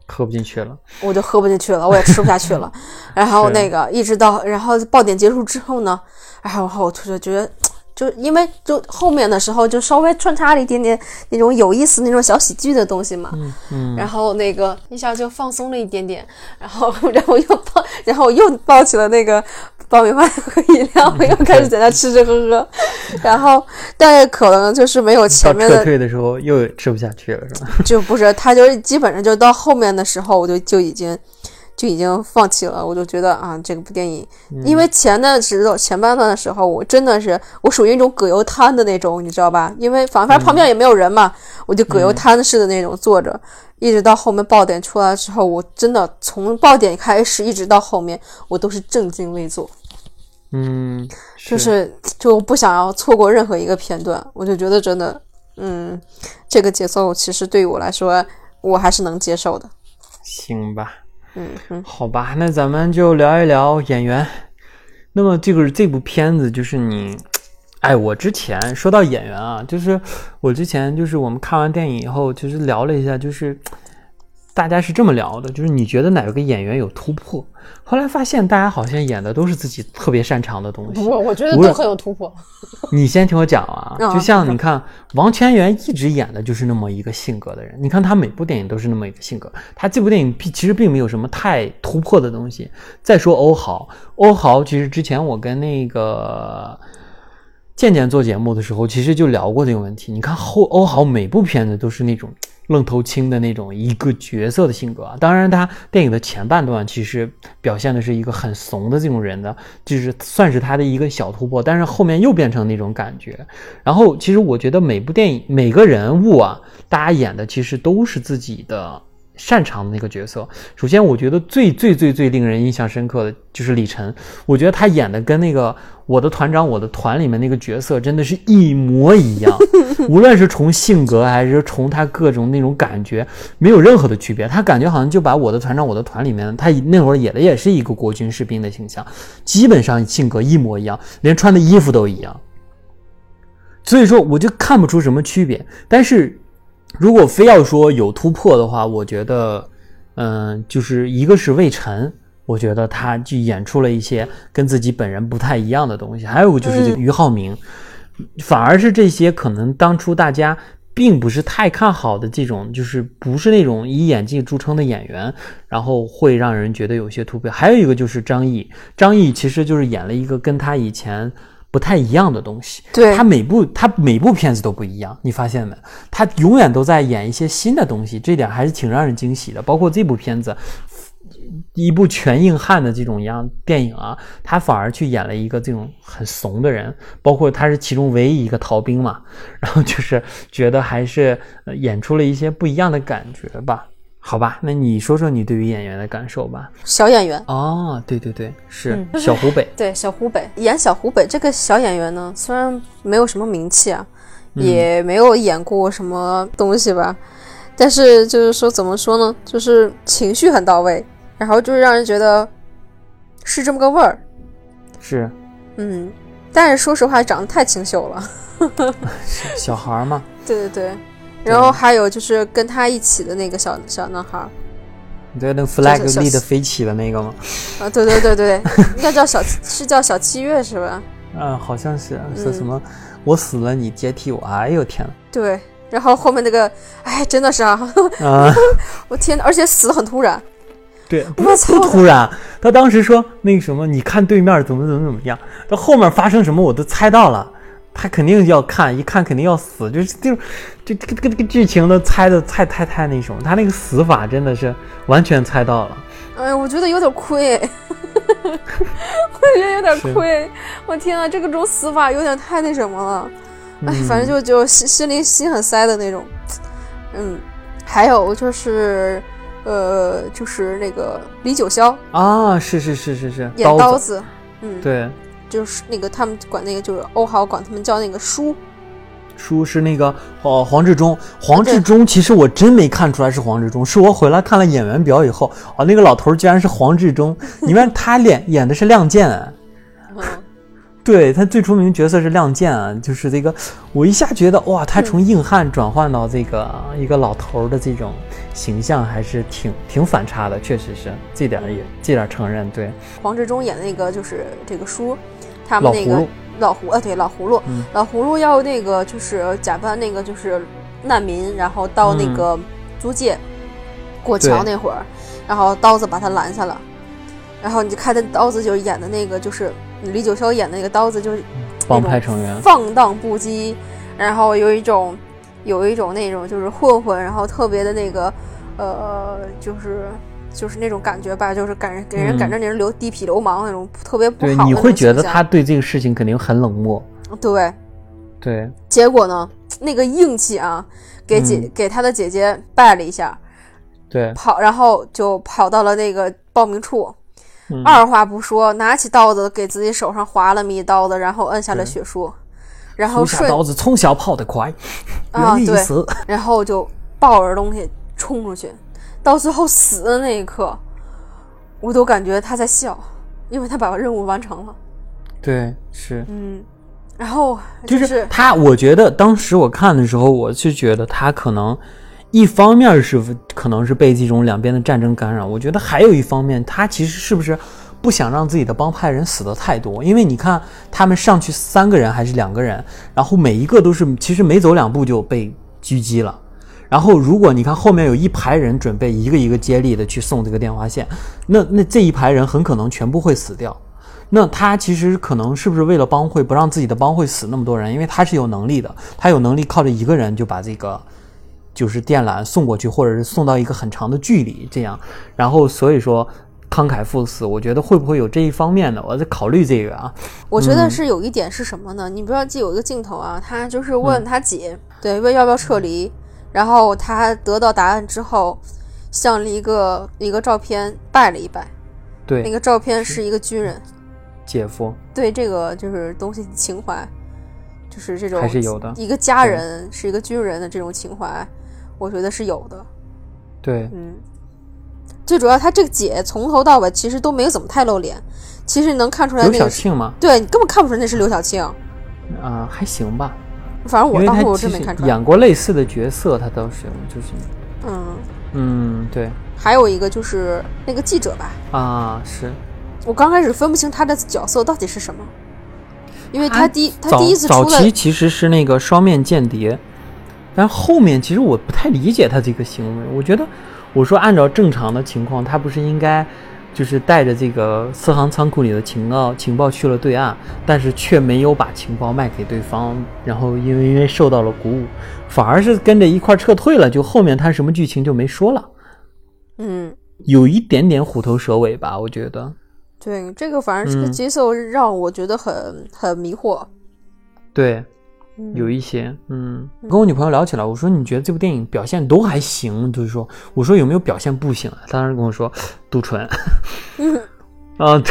喝不进去了。我就喝不进去了，我也吃不下去了，然后那个一直到然后爆点结束之后呢，然后我就觉得就因为就后面的时候就稍微穿插了一点点那种有意思那种小喜剧的东西嘛，嗯嗯，然后那个一下就放松了一点点，然后然后又抱，然后又抱起了那个爆米花和饮料，又开始在那吃吃喝喝，然后但是可能就是没有前面撤的退的时候又吃不下去了，是吧？就不是，他就是基本上就到后面的时候，我就就已经就已经放弃了。我就觉得啊，这个部电影，因为前段时候前半段的时候，我真的是我属于那种葛优瘫的那种，你知道吧？因为反反正旁边也没有人嘛，我就葛优瘫似的那种坐着，一直到后面爆点出来之后，我真的从爆点开始一直到后面，我都是正襟危坐。嗯，就是就不想要错过任何一个片段，我就觉得真的，嗯，这个节奏其实对于我来说，我还是能接受的。行吧，嗯，好吧，那咱们就聊一聊演员。那么这个这部片子就是你，哎，我之前说到演员啊，就是我之前就是我们看完电影以后，其实聊了一下，就是大家是这么聊的，就是你觉得哪个演员有突破？后来发现大家好像演的都是自己特别擅长的东西。我我觉得都很有突破。你先听我讲啊，嗯 就像你看王千源一直演的就是那么一个性格的人，你看他每部电影都是那么一个性格，他这部电影并其实并没有什么太突破的东西。再说欧豪，欧豪其实之前我跟那个健健做节目的时候，其实就聊过这个问题。你看后欧豪每部片子都是那种愣头青的那种一个角色的性格啊。当然，他电影的前半段其实表现的是一个很怂的这种人的，就是算是他的一个小突破。但是后面又变成那种感觉。然后，其实我觉得每部电影每个人物啊，大家演的其实都是自己的。擅长的那个角色，首先我觉得最最最最令人印象深刻的就是李晨，我觉得他演的跟那个《我的团长我的团》里面那个角色真的是一模一样，无论是从性格还是从他各种那种感觉，没有任何的区别。他感觉好像就把《我的团长我的团》里面他那会儿演的也是一个国军士兵的形象，基本上性格一模一样，连穿的衣服都一样。所以说我就看不出什么区别，但是。如果非要说有突破的话，我觉得，嗯，就是一个是魏晨，我觉得他就演出了一些跟自己本人不太一样的东西；还有就是这个俞灏明，反而是这些可能当初大家并不是太看好的这种，就是不是那种以演技著称的演员，然后会让人觉得有些突破。还有一个就是张译，张译其实就是演了一个跟他以前。不太一样的东西，对他每部他每部片子都不一样，你发现没？他永远都在演一些新的东西，这点还是挺让人惊喜的。包括这部片子，一部全硬汉的这种一样电影啊，他反而去演了一个这种很怂的人，包括他是其中唯一一个逃兵嘛，然后就是觉得还是呃演出了一些不一样的感觉吧。好吧，那你说说你对于演员的感受吧。小演员。哦，对对对，是、嗯。小湖北，对小湖北。演小湖北这个小演员呢，虽然没有什么名气啊，也没有演过什么东西吧，但是就是说怎么说呢，就是情绪很到位，然后就是让人觉得是这么个味儿。是。嗯，但是说实话，长得太清秀了。小孩儿嘛，对对对，然后还有就是跟他一起的那个小小男孩儿对，那个 flag 小立得飞起的那个吗？啊，对对对对，应该叫小是叫小七月是吧？嗯，好像是说嗯什么、我死了你接替我，哎呦天对，然后后面那个，哎，真的是啊，呐，啊、我天呐，而且死的很突然。对，不是不突然，他当时说那个什么，你看对面怎么怎么怎么样，到后面发生什么我都猜到了，他肯定要看，一看肯定要死，就是就这个这个这个剧情都猜的太太太那什么，他那个死法真的是完全猜到了。哎呀，我觉得有点亏，我觉得有点亏。我天啊，这个种死法有点太那什么了。哎，反正就就心心里心很塞的那种。嗯，还有就是，呃，就是那个李九霄啊，是是是是是，演刀子，子，嗯，，对，就是那个他们管那个就是欧豪管他们叫那个叔，叔是那个哦黄志忠，黄志忠其实我真没看出来是黄志忠，是我回来看了演员表以后，哦那个老头儿居然是黄志忠，你看 他演演的是亮剑、对他最出名角色是亮剑啊，就是这个，我一下觉得哇，他从硬汉转换到这个、一个老头儿的这种形象，还是挺挺反差的，确实是这点儿也这点儿承认，对，黄志忠演那个就是这个叔，他们那个老葫芦。老葫，呃，对，老葫芦，嗯。老葫芦要那个就是假扮那个就是难民，然后到那个租界、过桥那会儿，然后刀子把他拦下了，然后你就看他刀子就是演的那个就是李九霄演的那个刀子就是帮派成员，放荡不羁，然后有一种有一种那种就是混混，然后特别的那个呃，就是就是那种感觉吧，就是感人给人嗯感觉你是流地痞流氓那种特别不好对，的你会觉得他对这个事情肯定很冷漠。对，对，结果呢，那个硬气啊，给姐、嗯给他的姐姐拜了一下，对，跑，然后就跑到了那个报名处。嗯二话不说，拿起刀子给自己手上划了么一刀子，然后摁下了血书，然后顺刀子从小跑得快，啊对。然后就抱着东西冲出去，到最后死的那一刻，我都感觉他在笑，因为他把任务完成了。对，是，嗯，然后就是是他，我觉得当时我看的时候，我是觉得他可能一方面是可能是被这种两边的战争感染，我觉得还有一方面，他其实是不是不想让自己的帮派人死的太多？因为你看他们上去三个人还是两个人，然后每一个都是其实没走两步就被狙击了。然后，如果你看后面有一排人准备一个一个接力的去送这个电话线，那那这一排人很可能全部会死掉。那他其实可能是不是为了帮会不让自己的帮会死那么多人？因为他是有能力的，他有能力靠着一个人就把这个就是电缆送过去，或者是送到一个很长的距离，这样。然后所以说慷慨赴死，我觉得会不会有这一方面的？我在考虑这个啊。我觉得嗯是有一点是什么呢？你不要记有一个镜头啊，他就是嗯问他姐，对，问要不要撤离，然后他得到答案之后，向了一个一个照片拜了一拜，对。那，个照片是一个军人，姐夫，对这个就是东西情怀，就是这种还是有的。一个家人是一个军人的这种情怀，我觉得是有的。对，嗯，最主要他这个姐从头到尾其实都没有怎么太露脸，其实能看出来那个刘，晓庆吗，对你根本看不出来那是刘晓庆。啊、还行吧，反正我当时我真没看出来。演过类似的角色，他倒是就是，嗯，嗯，对还有一个就是那个记者吧，啊，是。我刚开始分不清他的角色到底是什么，因为他他第他早第一次出来，早期其实是那个双面间谍，但后面其实我不太理解他这个行为。我觉得，我说按照正常的情况，他不是应该就是带着这个四行仓库里的情报情报去了对岸，但是却没有把情报卖给对方，然后因为因为受到了鼓舞，反而是跟着一块儿撤退了。就后面他什么剧情就没说了，嗯，有一点点虎头蛇尾吧，我觉得。对，这个反正是个嗯角色让我觉得很很迷惑。对，嗯有一些，嗯，跟我女朋友聊起来，我说你觉得这部电影表现都还行，就是说，我说有没有表现不行啊？她当时跟我说杜淳，嗯。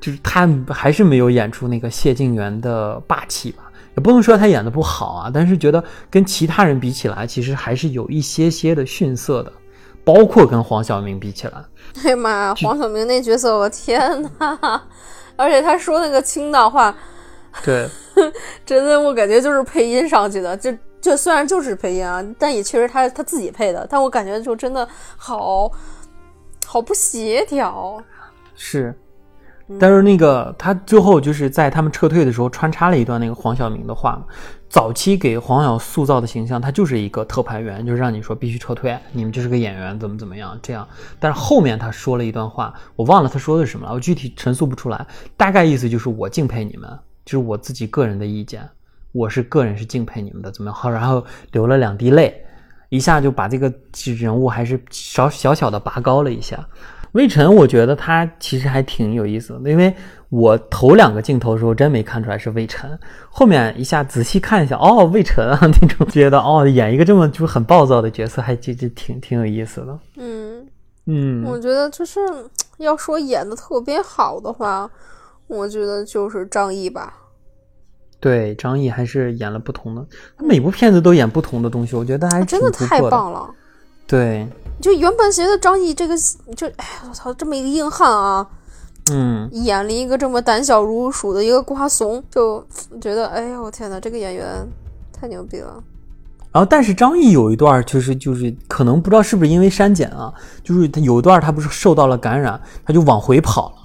就是他还是没有演出那个谢晋元的霸气吧，也不能说他演的不好啊，但是觉得跟其他人比起来，其实还是有一些些的逊色的，包括跟黄晓明比起来，哎呀妈呀，黄晓明那角色，我天呐！而且他说那个青岛话，对，真的我感觉就是配音上去的，这这虽然就是配音啊，但也确实他他自己配的，但我感觉就真的好好不协调。是，但是那个他最后就是在他们撤退的时候穿插了一段那个黄晓明的话嘛。早期给黄晓塑造的形象，他就是一个特派员，就是让你说必须撤退，你们就是个演员，怎么怎么样这样。但是后面他说了一段话，我忘了他说的是什么了，我具体陈述不出来，大概意思就是我敬佩你们，就是我自己个人的意见，我是个人是敬佩你们的，怎么样？好，然后流了两滴泪，一下就把这个人物还是小小小的拔高了一下。魏晨，我觉得他其实还挺有意思的，因为我头两个镜头的时候真没看出来是魏晨，后面一下仔细看一下，哦，魏晨啊，那种觉得哦，演一个这么就是很暴躁的角色，还就就挺挺有意思的。嗯，嗯，我觉得就是要说演的特别好的话，我觉得就是张译吧。对，张译还是演了不同的，他每部片子都演不同的东西，我觉得还啊真的太棒了。对，就原本觉得张译这个就哎呀我操，这么一个硬汉啊，嗯，演了一个这么胆小如鼠的一个瓜怂，就觉得哎呀我天哪，这个演员太牛逼了。然后，但是张译有一段就是就是可能不知道是不是因为删减啊，就是他有一段他不是受到了感染，他就往回跑了，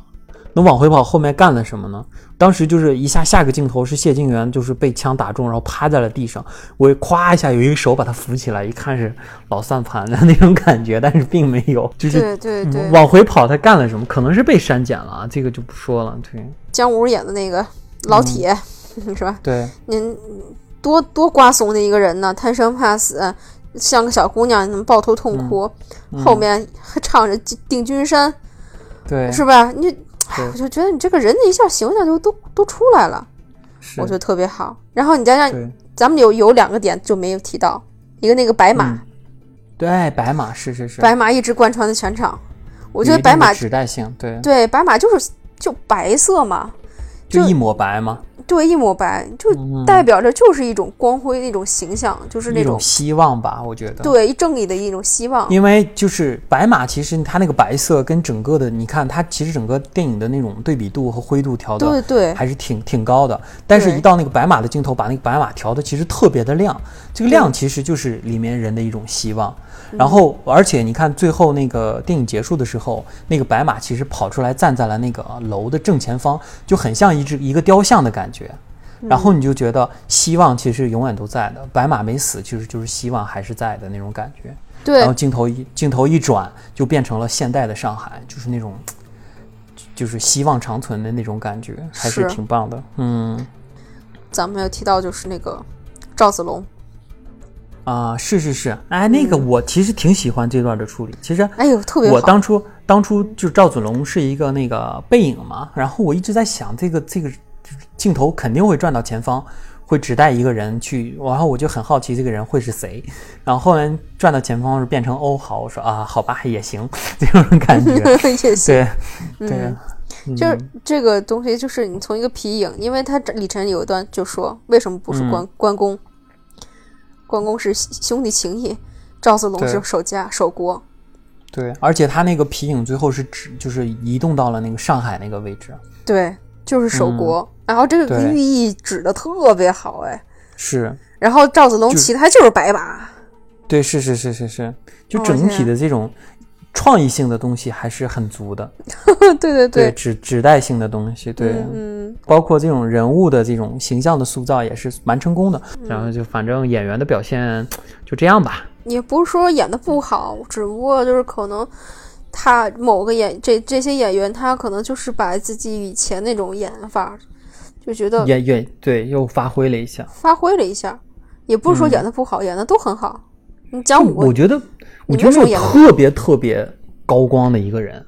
那往回跑后面干了什么呢？当时就是一下下个镜头是谢晋元就是被枪打中，然后趴在了地上，我咵一下有一个手把他扶起来，一看是老算盘的 那种感觉，但是并没有，就是对对对，往回跑他干了什么？可能是被删减了啊，这个就不说了。对，姜武演的那个老铁、是吧？对，您多多瓜怂的一个人呢，贪生怕死，像个小姑娘那么抱头痛哭，后面还唱着定军山，对，是吧？你对 我就觉得你这个人的一下形象就都都出来了，我觉得特别好。然后你再让咱们有有两个点就没有提到，一个那个白马，嗯。对白马是是是，白马一直贯穿的全场，我我觉得白马指代性，对，对白马就是就白色嘛，就就一抹白嘛，对一抹白，就嗯代表着就是一种光辉的一种形象，就是那一种希望吧，我觉得。对正义的一种希望。因为就是白马，其实它那个白色跟整个的，你看它其实整个电影的那种对比度和灰度调的对对还是挺挺高的。但是，一到那个白马的镜头，把那个白马调的其实特别的亮，这个亮其实就是里面人的一种希望。然后，而且你看最后那个电影结束的时候，那个白马其实跑出来站在了那个楼的正前方，就很像一只一个雕像的感觉。然后你就觉得希望其实永远都在的，白马没死，其实就是希望还是在的那种感觉。对然后镜头一镜头一转，就变成了现代的上海，就是那种，就是希望长存的那种感觉，还是是挺棒的。嗯咱们要提到就是那个赵子龙，啊，是是是，哎，那个我其实挺喜欢这段的处理。其实哎呦特别好。我当初当初就赵子龙是一个那个背影嘛，然后我一直在想，这个这个镜头肯定会转到前方，会只带一个人去，然后我就很好奇这个人会是谁。然后后来转到前方是变成欧豪，我说啊，好吧，也行，这种感觉。也行，对对，嗯就是这个东西，就是你从一个皮影，因为他这李晨有一段就说，为什么不是嗯关、关公？关公是兄弟情谊，赵子龙对。是守家守国。对，而且他那个皮影最后是指就是移动到了那个上海那个位置，对，就是守国。然后这个寓意指的特别好，哎。是。然后赵子龙就骑的还就是白马，对，是是是是是，就哦整体的这种创意性的东西还是很足的，对对对，指指代性的东西，对，嗯，包括这种人物的这种形象的塑造也是蛮成功的。嗯然后就反正演员的表现就这样吧，也不是说演的不好，只不过就是可能他某个演这这些演员，他可能就是把自己以前那种演法，就觉得演演对又发挥了一下。发挥了一下，也不是说演的不好，演的都很好。你讲我就我觉得，我你觉得没有为什么演得特别特别高光的一个人。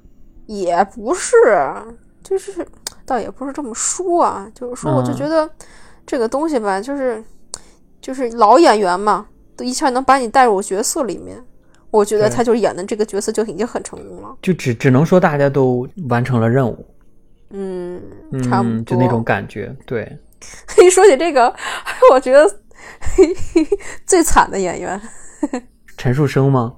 也不是，就是倒也不是这么说啊，就是说我就嗯觉得这个东西吧，就是就是老演员嘛，都一下能把你带入角色里面。我觉得他就演的这个角色就已经很成功了，就只只能说大家都完成了任务，嗯，差不多。嗯，就那种感觉，对，一说起这个，我觉得 最惨的演员陈树生吗？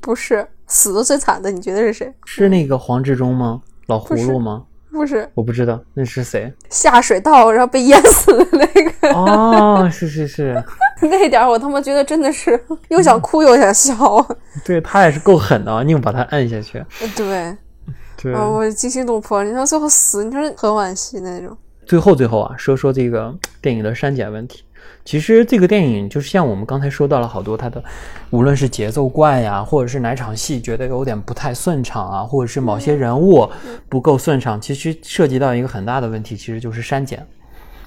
不是死的最惨的，你觉得是谁？是那个黄志忠吗？老葫芦吗？不是我不知道，那是谁？下水道然后被淹死的那个，哦，是是是，那点儿我他妈觉得真的是又想哭又想笑。对他也是够狠的啊，硬把他摁下去。对，对，啊，我惊心动魄。你说最后死，你说很惋惜那种。最后最后啊，说说这个电影的删减问题。其实这个电影就是像我们刚才说到了好多它的，无论是节奏怪呀，或者是哪场戏觉得有点不太顺畅啊，或者是某些人物不够顺畅，其实涉及到一个很大的问题，其实就是删减。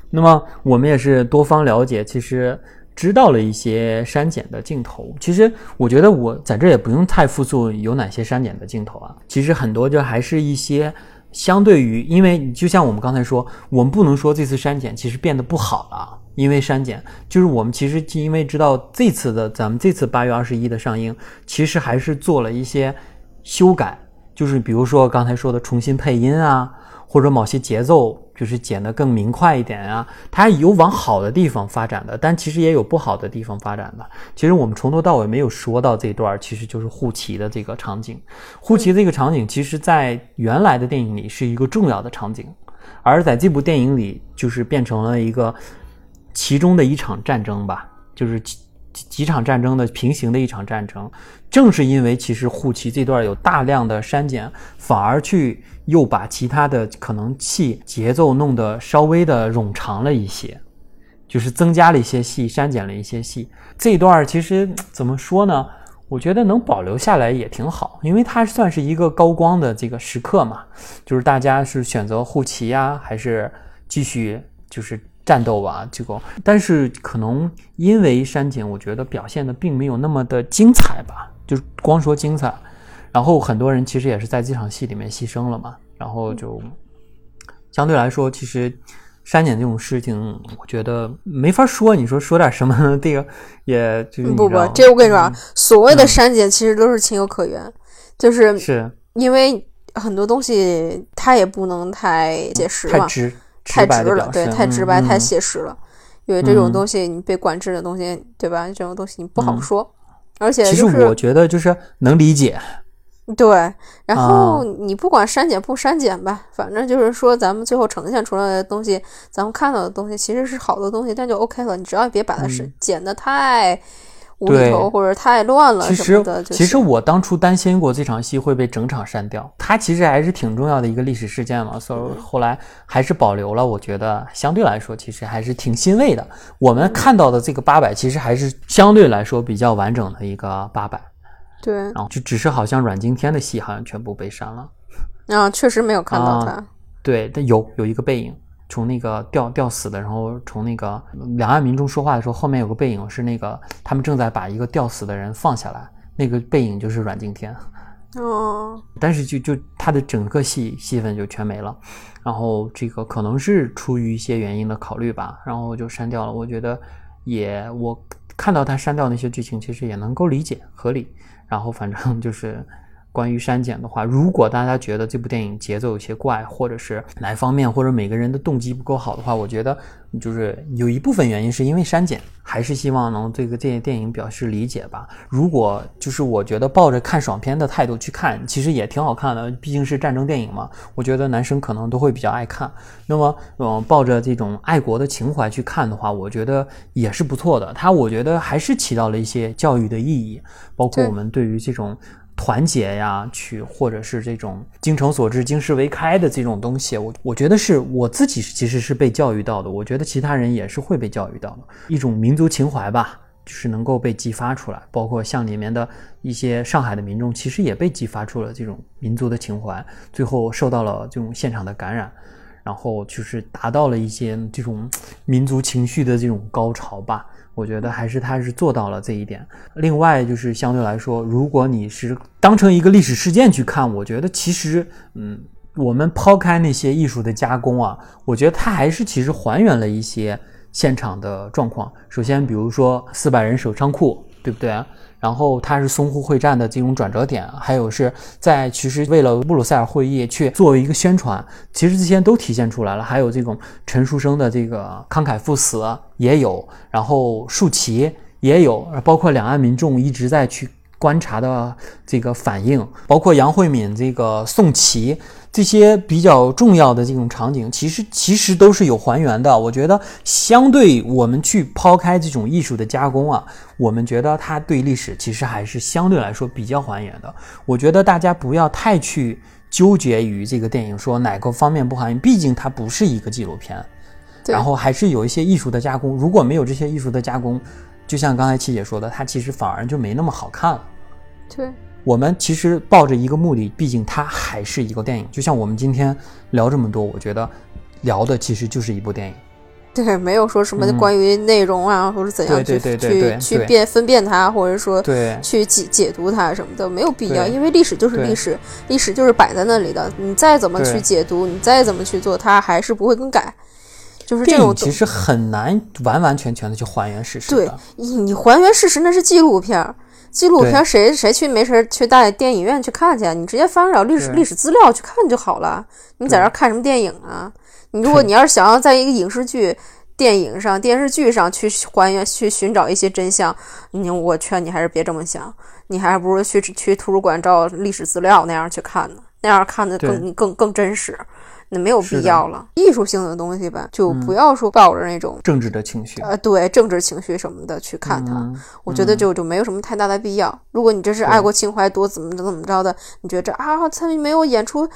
那么我们也是多方了解，其实知道了一些删减的镜头。其实我觉得我在这也不用太复述有哪些删减的镜头啊，其实很多就还是一些。相对于，因为就像我们刚才说，我们不能说这次删减其实变得不好了，因为删减。就是我们其实因为知道这次的咱们这次八月二十一的上映，其实还是做了一些修改，就是比如说刚才说的重新配音啊，或者某些节奏就是剪得更明快一点啊，它有往好的地方发展的，但其实也有不好的地方发展的。其实我们从头到尾没有说到这段，其实就是护旗的这个场景。护旗这个场景，其实在原来的电影里是一个重要的场景，而在这部电影里，就是变成了一个其中的一场战争吧，就是几几场战争的平行的一场战争。正是因为其实护旗这段有大量的删减，反而去又把其他的可能戏节奏弄得稍微的冗长了一些，就是增加了一些戏，删减了一些戏。这一段其实怎么说呢？我觉得能保留下来也挺好，因为它算是一个高光的这个时刻嘛，就是大家是选择护旗呀，还是继续就是战斗吧？这个，但是可能因为删减，我觉得表现的并没有那么的精彩吧。就光说精彩，然后很多人其实也是在这场戏里面牺牲了嘛，然后就相对来说，其实删减这种事情，我觉得没法说。你说说点什么？这个也就是不不，这我跟你说啊，所谓的删减其实都是情有可原，就是是因为很多东西它也不能太写实嘛，太直太直了，对，太直白太写实了。因为这种东西你被管制的东西，对吧？这种东西你不好说。而且，其实我觉得就是能理解，对。然后你不管删减不删减吧，反正就是说咱们最后呈现出来的东西，咱们看到的东西其实是好的东西，但就 OK 了。你只要别把它是剪的太。无厘头或者太乱了其实，的。其实我当初担心过这场戏会被整场删掉，它其实还是挺重要的一个历史事件嘛，所以后来还是保留了。我觉得相对来说，其实还是挺欣慰的。我们看到的这个八百，其实还是相对来说比较完整的一个八百。对，然后就只是好像阮经天的戏好像全部被删了。啊，确实没有看到他。对，但有有一个背影。从那个吊吊死的，然后从那个两岸民众说话的时候，后面有个背影是那个他们正在把一个吊死的人放下来，那个背影就是阮经天。哦，但是就就他的整个戏戏份就全没了，然后这个可能是出于一些原因的考虑吧，然后就删掉了。我觉得也我看到他删掉那些剧情，其实也能够理解合理。然后反正就是。关于删减的话，如果大家觉得这部电影节奏有些怪，或者是哪方面，或者每个人的动机不够好的话，我觉得就是有一部分原因是因为删减，还是希望能这个电电影表示理解吧。如果就是我觉得抱着看爽片的态度去看，其实也挺好看的，毕竟是战争电影嘛。我觉得男生可能都会比较爱看。那么，嗯，抱着这种爱国的情怀去看的话，我觉得也是不错的。它我觉得还是起到了一些教育的意义，包括我们对于这种。团结呀，去或者是这种精诚所至、金石为开的这种东西，我我觉得是我自己其实是被教育到的，我觉得其他人也是会被教育到的一种民族情怀吧，就是能够被激发出来。包括像里面的一些上海的民众，其实也被激发出了这种民族的情怀，最后受到了这种现场的感染，然后就是达到了一些这种民族情绪的这种高潮吧。我觉得还是他是做到了这一点。另外就是相对来说，如果你是当成一个历史事件去看，我觉得其实，嗯，我们抛开那些艺术的加工啊，我觉得它还是其实还原了一些现场的状况。首先，比如说四百人守仓库，对不对？然后它是淞沪会战的这种转折点，还有是在其实为了布鲁塞尔会议去作为一个宣传，其实这些都体现出来了。还有这种陈书生的这个慷慨赴死也有，然后竖旗也有，包括两岸民众一直在去观察的这个反应，包括杨慧敏这个送旗。这些比较重要的这种场景，其实其实都是有还原的。我觉得，相对我们去抛开这种艺术的加工啊，我们觉得它对历史其实还是相对来说比较还原的。我觉得大家不要太去纠结于这个电影说哪个方面不还原，毕竟它不是一个纪录片，然后还是有一些艺术的加工。如果没有这些艺术的加工，就像刚才七姐说的，它其实反而就没那么好看了。对。我们其实抱着一个目的，毕竟它还是一个电影。就像我们今天聊这么多，我觉得聊的其实就是一部电影。对，没有说什么关于内容啊，或者怎样去去去辨分辨它，或者说去解解读它什么的，没有必要。因为历史就是历史，历史就是摆在那里的。你再怎么去解读，你再怎么去做，它还是不会更改。就是这种其实很难完完全全的去还原事实。对，你你还原事实那是纪录片。纪录片谁谁去没事去带电影院去看去？你直接翻找历史历史资料去看就好了。你在这看什么电影啊？你如果你要是想要在一个影视剧、电影上、电视剧上去还原、去寻找一些真相，你我劝你还是别这么想。你还不如去去图书馆找历史资料那样去看呢，那样看的更更更真实。那没有必要了。艺术性的东西吧，就不要说抱着那种、政治的情绪。呃对政治情绪什么的去看它。嗯我觉得就就没有什么太大的必要。如果你这是爱国情怀多怎么着怎么着的，你觉着啊，他们没有演出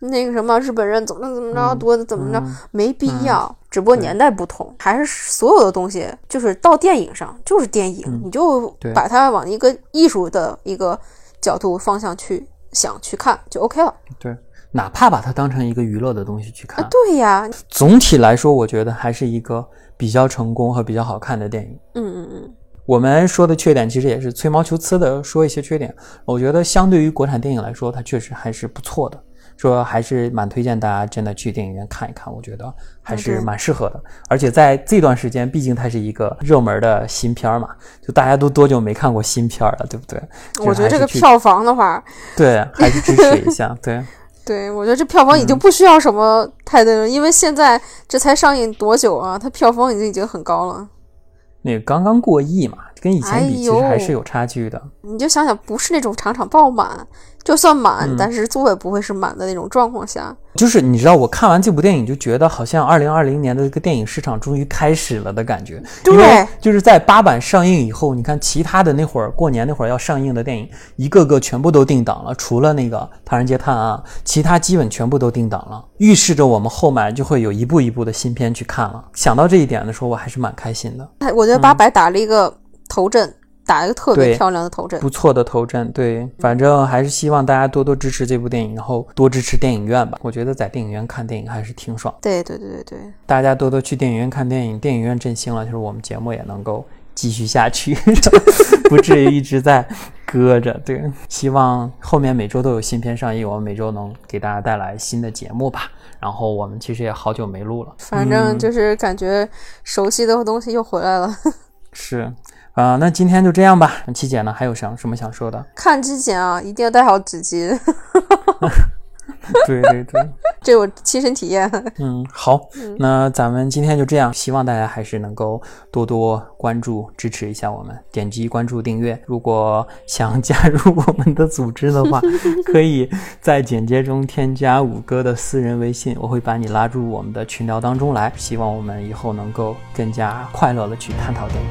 那个什么日本人怎么怎么着多怎么着，没必要。只不过年代不同，还是所有的东西就是到电影上就是电影，你就把它往一个艺术的一个角度方向去想去看就 OK 了。对，哪怕把它当成一个娱乐的东西去看，对呀，总体来说，我觉得还是一个比较成功和比较好看的电影。嗯嗯嗯，我们说的缺点，其实也是吹毛求疵的说一些缺点。我觉得相对于国产电影来说，它确实还是不错的。说还是蛮推荐大家真的去电影院看一看，我觉得还是蛮适合的。而且在这段时间，毕竟它是一个热门的新片儿嘛，就大家都多久没看过新片儿了，对不对？我觉得这个票房的话，对还是支持一下，对。对，我觉得这票房已嗯经不需要什么太多嗯，因为现在这才上映多久啊？它票房已经已经很高了。那个刚刚过亿嘛，跟以前比其实还是有差距的。你就想想，不是那种场场爆满，就算满，嗯但是座位不会是满的那种状况下，就是你知道，我看完这部电影就觉得好像二零二零年的这个电影市场终于开始了的感觉。对就是在八版上映以后，你看其他的那会儿过年那会儿要上映的电影，一个个全部都定档了，除了那个《唐人街探案》，其他基本全部都定档了，预示着我们后面就会有一步一步的新片去看了。想到这一点的时候，我还是蛮开心的。它我觉得八百打了一个头阵，打一个特别漂亮的头阵。不错的头阵，对，反正还是希望大家多多支持这部电影，然后多支持电影院吧。我觉得在电影院看电影还是挺爽。对对对对对，大家多多去电影院看电影，电影院振兴了，就是我们节目也能够继续下去，不至于一直在搁着。对，希望后面每周都有新片上映，我们每周能给大家带来新的节目吧。然后我们其实也好久没录了，反正就是感觉熟悉的东西又回来了。是啊、那今天就这样吧。七姐呢，还有想什么想说的？看之前啊，一定要带好纸巾，对 对对。这我亲身体验。嗯，好，那咱们今天就这样，希望大家还是能够多多关注、支持一下我们，点击关注、订阅。如果想加入我们的组织的话，可以在简介中添加五哥的私人微信，我会把你拉入我们的群聊当中来。希望我们以后能够更加快乐的去探讨电影。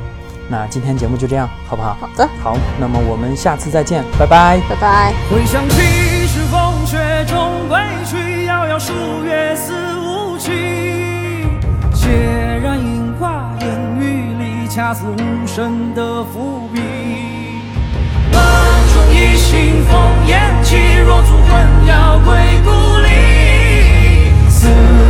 那今天节目就这样，好不好？好的，好，那么我们下次再见，拜拜。拜拜。回想起是风雪中归去，遥遥数月似无期。孑然樱花烟雨里，恰似无声的伏笔。万众一心烽烟起，若足魂要归故里。思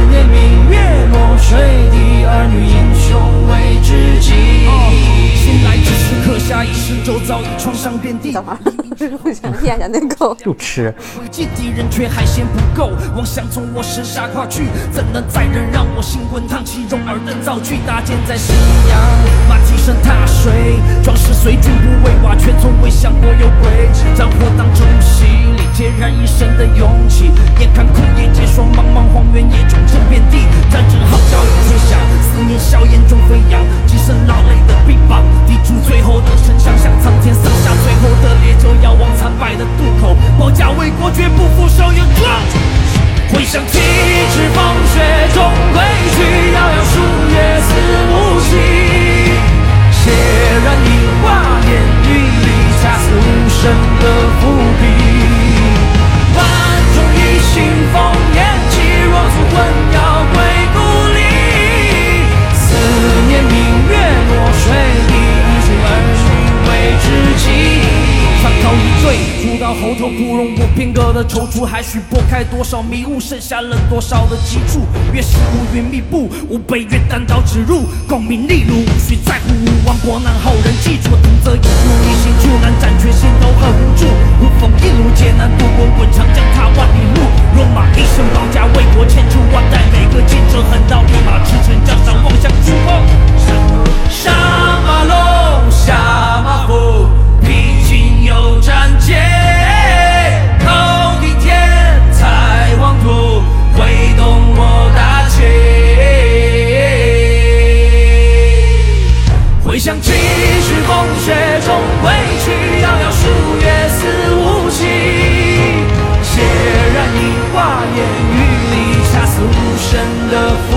念明月落水滴，儿女英雄为知己。醒来只是刻下一世，周遭已创伤遍地。等会儿，我想念一下那个。就吃。危机敌人却还嫌不够，妄想从我身下跨去，怎能再忍让我心滚烫起蓉儿的造句？搭建在信仰，马蹄声踏水，壮士随军不畏瓦全，从未想过有鬼。战火当中洗礼，孑然一身的勇气。眼看枯叶结霜，茫茫荒原野种震遍地，战争号角已吹响，思念硝烟中飞扬，我，绝不负手有壮。回想起赤风雪中归去，煮到喉头不容我片刻的踌躇，还需拨开多少迷雾，剩下了多少的脊柱？越是乌云密布，吾辈越单刀直入，功名利禄无需在乎，勿忘国难后人记住，同则一路一心出难，斩却心头恨无助，无风一路艰难渡过滚长江踏万里路，戎马一生保家卫国千秋万代，每个见证横刀立马驰骋江山，望向曙光。上马龙，下马虎，披荆又斩剑，wonderful.